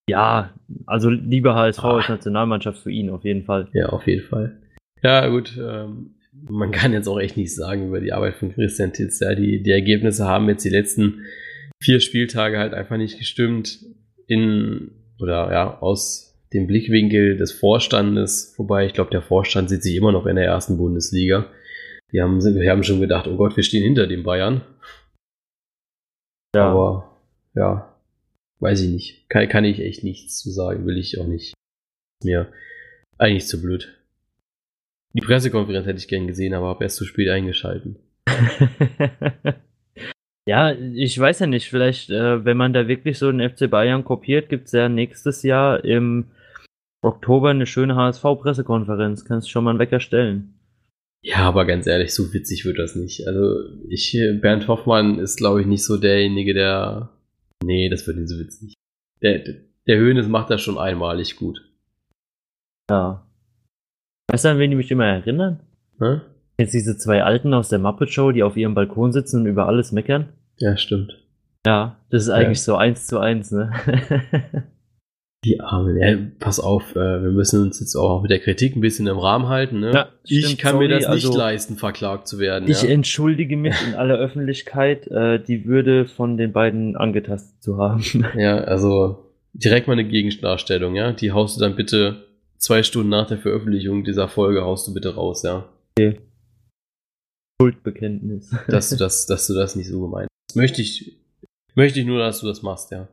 ja, also lieber HSV ah. als Nationalmannschaft für ihn auf jeden Fall. Ja, auf jeden Fall. Ja, gut. Ähm, man kann jetzt auch echt nichts sagen über die Arbeit von Christian Titz. Ja, die, die Ergebnisse haben jetzt die letzten vier Spieltage halt einfach nicht gestimmt. In, oder ja, aus dem Blickwinkel des Vorstandes, wobei ich glaube, der Vorstand sieht sich immer noch in der ersten Bundesliga. Die haben, wir haben schon gedacht, oh Gott, wir stehen hinter den Bayern. Ja. Aber ja, weiß ich nicht. Kann, kann ich echt nichts zu sagen, will ich auch nicht. Mir eigentlich zu blöd. Die Pressekonferenz hätte ich gern gesehen, aber habe erst zu spät eingeschalten. ja, ich weiß ja nicht, vielleicht, äh, wenn man da wirklich so den FC Bayern kopiert, gibt es ja nächstes Jahr im Oktober eine schöne HSV-Pressekonferenz. Kannst du schon mal einen Wecker stellen. Ja, aber ganz ehrlich, so witzig wird das nicht. Also, ich, Bernd Hoffmann ist, glaube ich, nicht so derjenige, der. Nee, das wird nicht so witzig. Der, der Höhnes macht das schon einmalig gut. Ja. Weißt du, an wen die mich immer erinnern? Hm? Jetzt diese zwei Alten aus der Muppet Show, die auf ihrem Balkon sitzen und über alles meckern? Ja, stimmt. Ja, das ist eigentlich ja. so eins zu eins, ne? Die Armen. Ja, pass auf, äh, wir müssen uns jetzt auch mit der Kritik ein bisschen im Rahmen halten. Ne? Ja, ich stimmt, kann sorry, mir das nicht also, leisten, verklagt zu werden. Ich ja? entschuldige mich in aller Öffentlichkeit, äh, die Würde von den beiden angetastet zu haben. Ja, also direkt mal eine Gegendarstellung, ja. Die haust du dann bitte zwei Stunden nach der Veröffentlichung dieser Folge haust du bitte raus, ja. Okay. Schuldbekenntnis. dass du das, dass du das nicht so gemeint hast. Möchte ich, möchte ich nur, dass du das machst, ja.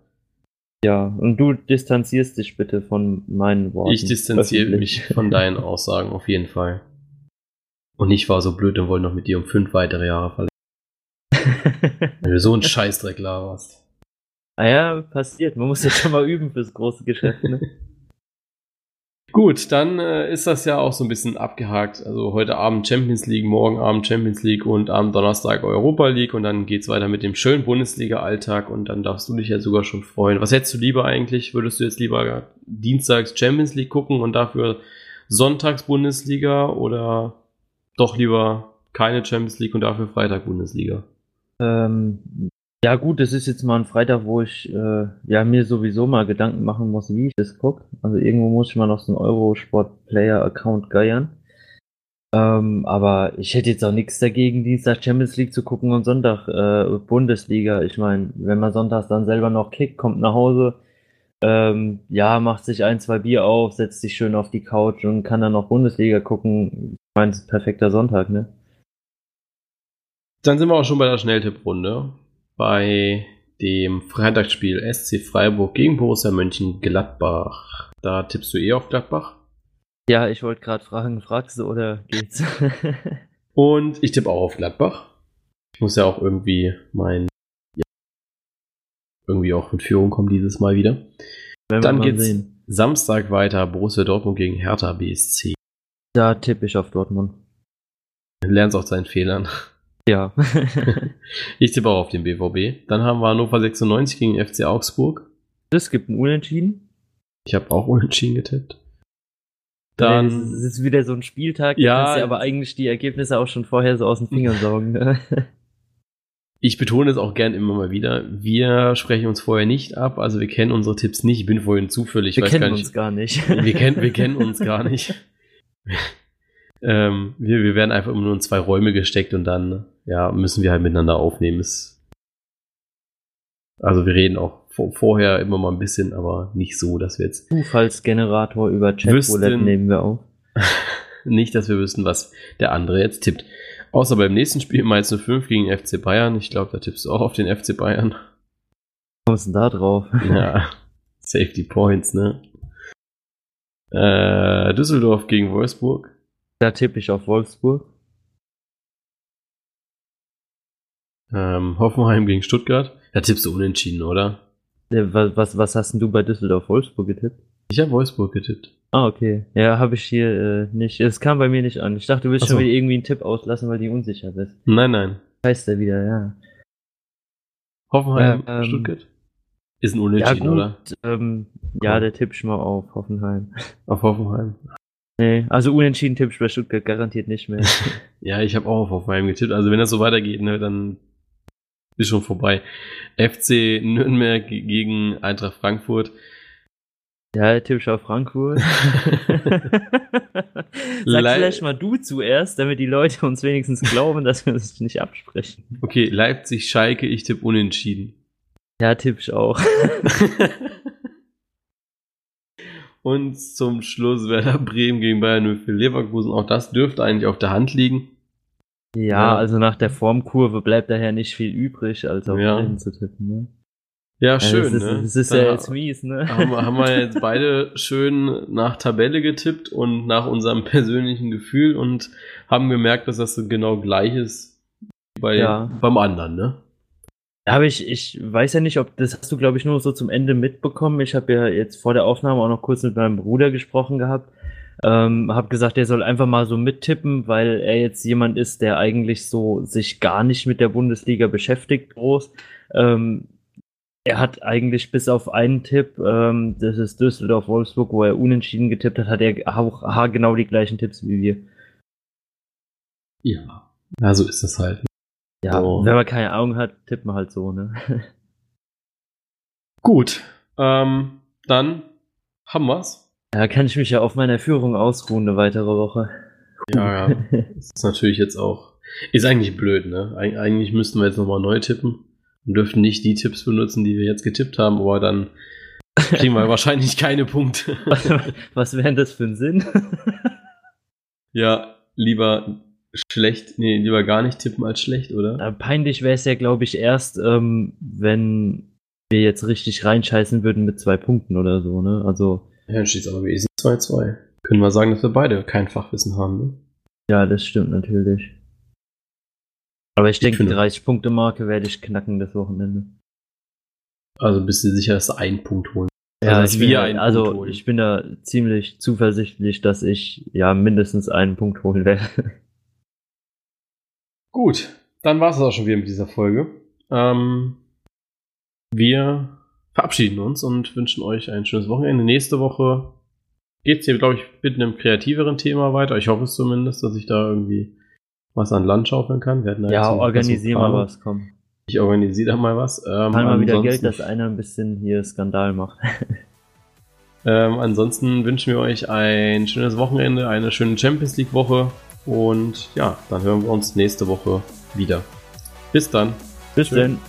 Ja, und du distanzierst dich bitte von meinen Worten. Ich distanziere mich von deinen Aussagen auf jeden Fall. Und ich war so blöd und wollte noch mit dir um fünf weitere Jahre verlängern. Wenn du so einen Scheißdreck laberst. Ah ja, passiert. Man muss ja schon mal üben fürs große Geschäft, ne? Gut, dann äh, ist das ja auch so ein bisschen abgehakt. Also heute Abend Champions League, morgen Abend Champions League und am Donnerstag Europa League und dann geht's weiter mit dem schönen Bundesliga-Alltag und dann darfst du dich ja sogar schon freuen. Was hättest du lieber eigentlich? Würdest du jetzt lieber Dienstags Champions League gucken und dafür Sonntags Bundesliga oder doch lieber keine Champions League und dafür Freitag Bundesliga? Ähm, ja gut, das ist jetzt mal ein Freitag, wo ich äh, ja mir sowieso mal Gedanken machen muss, wie ich das gucke. Also irgendwo muss ich mal noch so einen Eurosport-Player-Account geiern. Ähm, aber ich hätte jetzt auch nichts dagegen, Dienstag Champions League zu gucken und Sonntag äh, Bundesliga. Ich meine, wenn man sonntags dann selber noch kickt, kommt nach Hause, ähm, ja, macht sich ein, zwei Bier auf, setzt sich schön auf die Couch und kann dann noch Bundesliga gucken. Ich meine, es ist ein perfekter Sonntag, ne? Dann sind wir auch schon bei der Schnelltipprunde bei dem Freitagsspiel SC Freiburg gegen Borussia Mönchengladbach. Da tippst du eh auf Gladbach? Ja, ich wollte gerade fragen, fragst du oder geht's? Und ich tippe auch auf Gladbach. Ich muss ja auch irgendwie mein ja, irgendwie auch in Führung kommen dieses Mal wieder. Dann geht's sehen. Samstag weiter Borussia Dortmund gegen Hertha BSC. Da tippe ich auf Dortmund. Lernst aus seinen Fehlern. Ja. ich tippe auch auf den BVB. Dann haben wir Hannover 96 gegen FC Augsburg. Es gibt ein Unentschieden. Ich habe auch Unentschieden getippt. Dann es ist wieder so ein Spieltag, ja, kannst ja aber eigentlich die Ergebnisse auch schon vorher so aus den Fingern saugen. Ne? ich betone es auch gern immer mal wieder. Wir sprechen uns vorher nicht ab, also wir kennen unsere Tipps nicht. Ich bin vorhin zufällig. Wir kennen uns gar nicht. Wir kennen, wir kennen uns gar nicht. Ähm, wir, wir werden einfach immer nur in zwei Räume gesteckt und dann ja, müssen wir halt miteinander aufnehmen. Es, also wir reden auch vor, vorher immer mal ein bisschen, aber nicht so, dass wir jetzt. Zufallsgenerator über Chatroulette nehmen wir auf. nicht, dass wir wissen, was der andere jetzt tippt. Außer beim nächsten Spiel Mainz 05 gegen FC Bayern. Ich glaube, da tippst du auch auf den FC Bayern. Kommst du denn da drauf? ja, Safety Points, ne? Äh, Düsseldorf gegen Wolfsburg. Da tippe ich auf Wolfsburg. Ähm, Hoffenheim gegen Stuttgart. Da tippst du unentschieden, oder? Was, was, was hast denn du bei Düsseldorf Wolfsburg getippt? Ich habe Wolfsburg getippt. Ah, okay. Ja, habe ich hier äh, nicht. Es kam bei mir nicht an. Ich dachte, du willst so. schon wieder irgendwie einen Tipp auslassen, weil die unsicher bist. Nein, nein. Heißt er wieder, ja. Hoffenheim, ähm, Stuttgart? Ist ein Unentschieden, ja, gut, oder? Ähm, ja, der tipp ich mal auf Hoffenheim. Auf Hoffenheim? Nee, also unentschieden tipp ich bei Stuttgart garantiert nicht mehr. ja, ich habe auch auf Hoffenheim getippt. Also wenn das so weitergeht, ne, dann ist schon vorbei. FC Nürnberg gegen Eintracht Frankfurt. Ja, typisch auf Frankfurt. Sag vielleicht mal du zuerst, damit die Leute uns wenigstens glauben, dass wir uns nicht absprechen. Okay, Leipzig, Schalke, ich tippe unentschieden. Ja, typisch auch. Und zum Schluss Werder Bremen gegen Bayern für Leverkusen. Auch das dürfte eigentlich auf der Hand liegen. Ja, ja. also nach der Formkurve bleibt daher nicht viel übrig, als auf ja. Bremen zu tippen. Ne? Ja, schön, das ist, ne? Das ist ja jetzt mies, ne? Haben wir, haben wir jetzt beide schön nach Tabelle getippt und nach unserem persönlichen Gefühl und haben gemerkt, dass das so genau gleich ist bei, ja. beim anderen, ne? Ja, aber ich, ich weiß ja nicht, ob das hast du, glaube ich, nur so zum Ende mitbekommen. Ich habe ja jetzt vor der Aufnahme auch noch kurz mit meinem Bruder gesprochen gehabt. Ähm, habe gesagt, er soll einfach mal so mittippen, weil er jetzt jemand ist, der eigentlich so sich gar nicht mit der Bundesliga beschäftigt groß. Ähm, er hat eigentlich bis auf einen Tipp, ähm, das ist Düsseldorf-Wolfsburg, wo er unentschieden getippt hat, hat er auch genau die gleichen Tipps wie wir. Ja, ja so ist das halt. Ja, so. wenn man keine Augen hat, tippt man halt so, ne? Gut, ähm, dann haben wir's. Ja, kann ich mich ja auf meiner Führung ausruhen eine weitere Woche. Ja, ja. Das ist natürlich jetzt auch. Ist eigentlich blöd, ne? Eig eigentlich müssten wir jetzt nochmal neu tippen und dürfen nicht die Tipps benutzen, die wir jetzt getippt haben, aber dann kriegen wir wahrscheinlich keine Punkte. Was wäre das für ein Sinn? ja, lieber schlecht, nee, lieber gar nicht tippen als schlecht, oder? Peinlich wäre es ja, glaube ich, erst, ähm, wenn wir jetzt richtig reinscheißen würden mit zwei Punkten oder so, ne? Also. Ja, dann steht es aber wie 2-2. Können wir sagen, dass wir beide kein Fachwissen haben, ne? Ja, das stimmt natürlich. Aber ich, ich denke, die 30-Punkte-Marke werde ich knacken das Wochenende. Also bist du sicher, dass du einen Punkt holen? Ja, also, wir einen also Punkt holen. ich bin da ziemlich zuversichtlich, dass ich ja mindestens einen Punkt holen werde. Gut, dann war es auch schon wieder mit dieser Folge. Ähm, wir verabschieden uns und wünschen euch ein schönes Wochenende. Nächste Woche geht es hier, glaube ich, mit einem kreativeren Thema weiter. Ich hoffe es zumindest, dass ich da irgendwie was an Land schaufeln kann. Wir hatten ja, organisier mal was, komm. Ich organisiere da mal was. Ähm, mal wieder Geld, dass einer ein bisschen hier Skandal macht. ähm, ansonsten wünschen wir euch ein schönes Wochenende, eine schöne Champions League Woche und ja, dann hören wir uns nächste Woche wieder. Bis dann. Bis dann.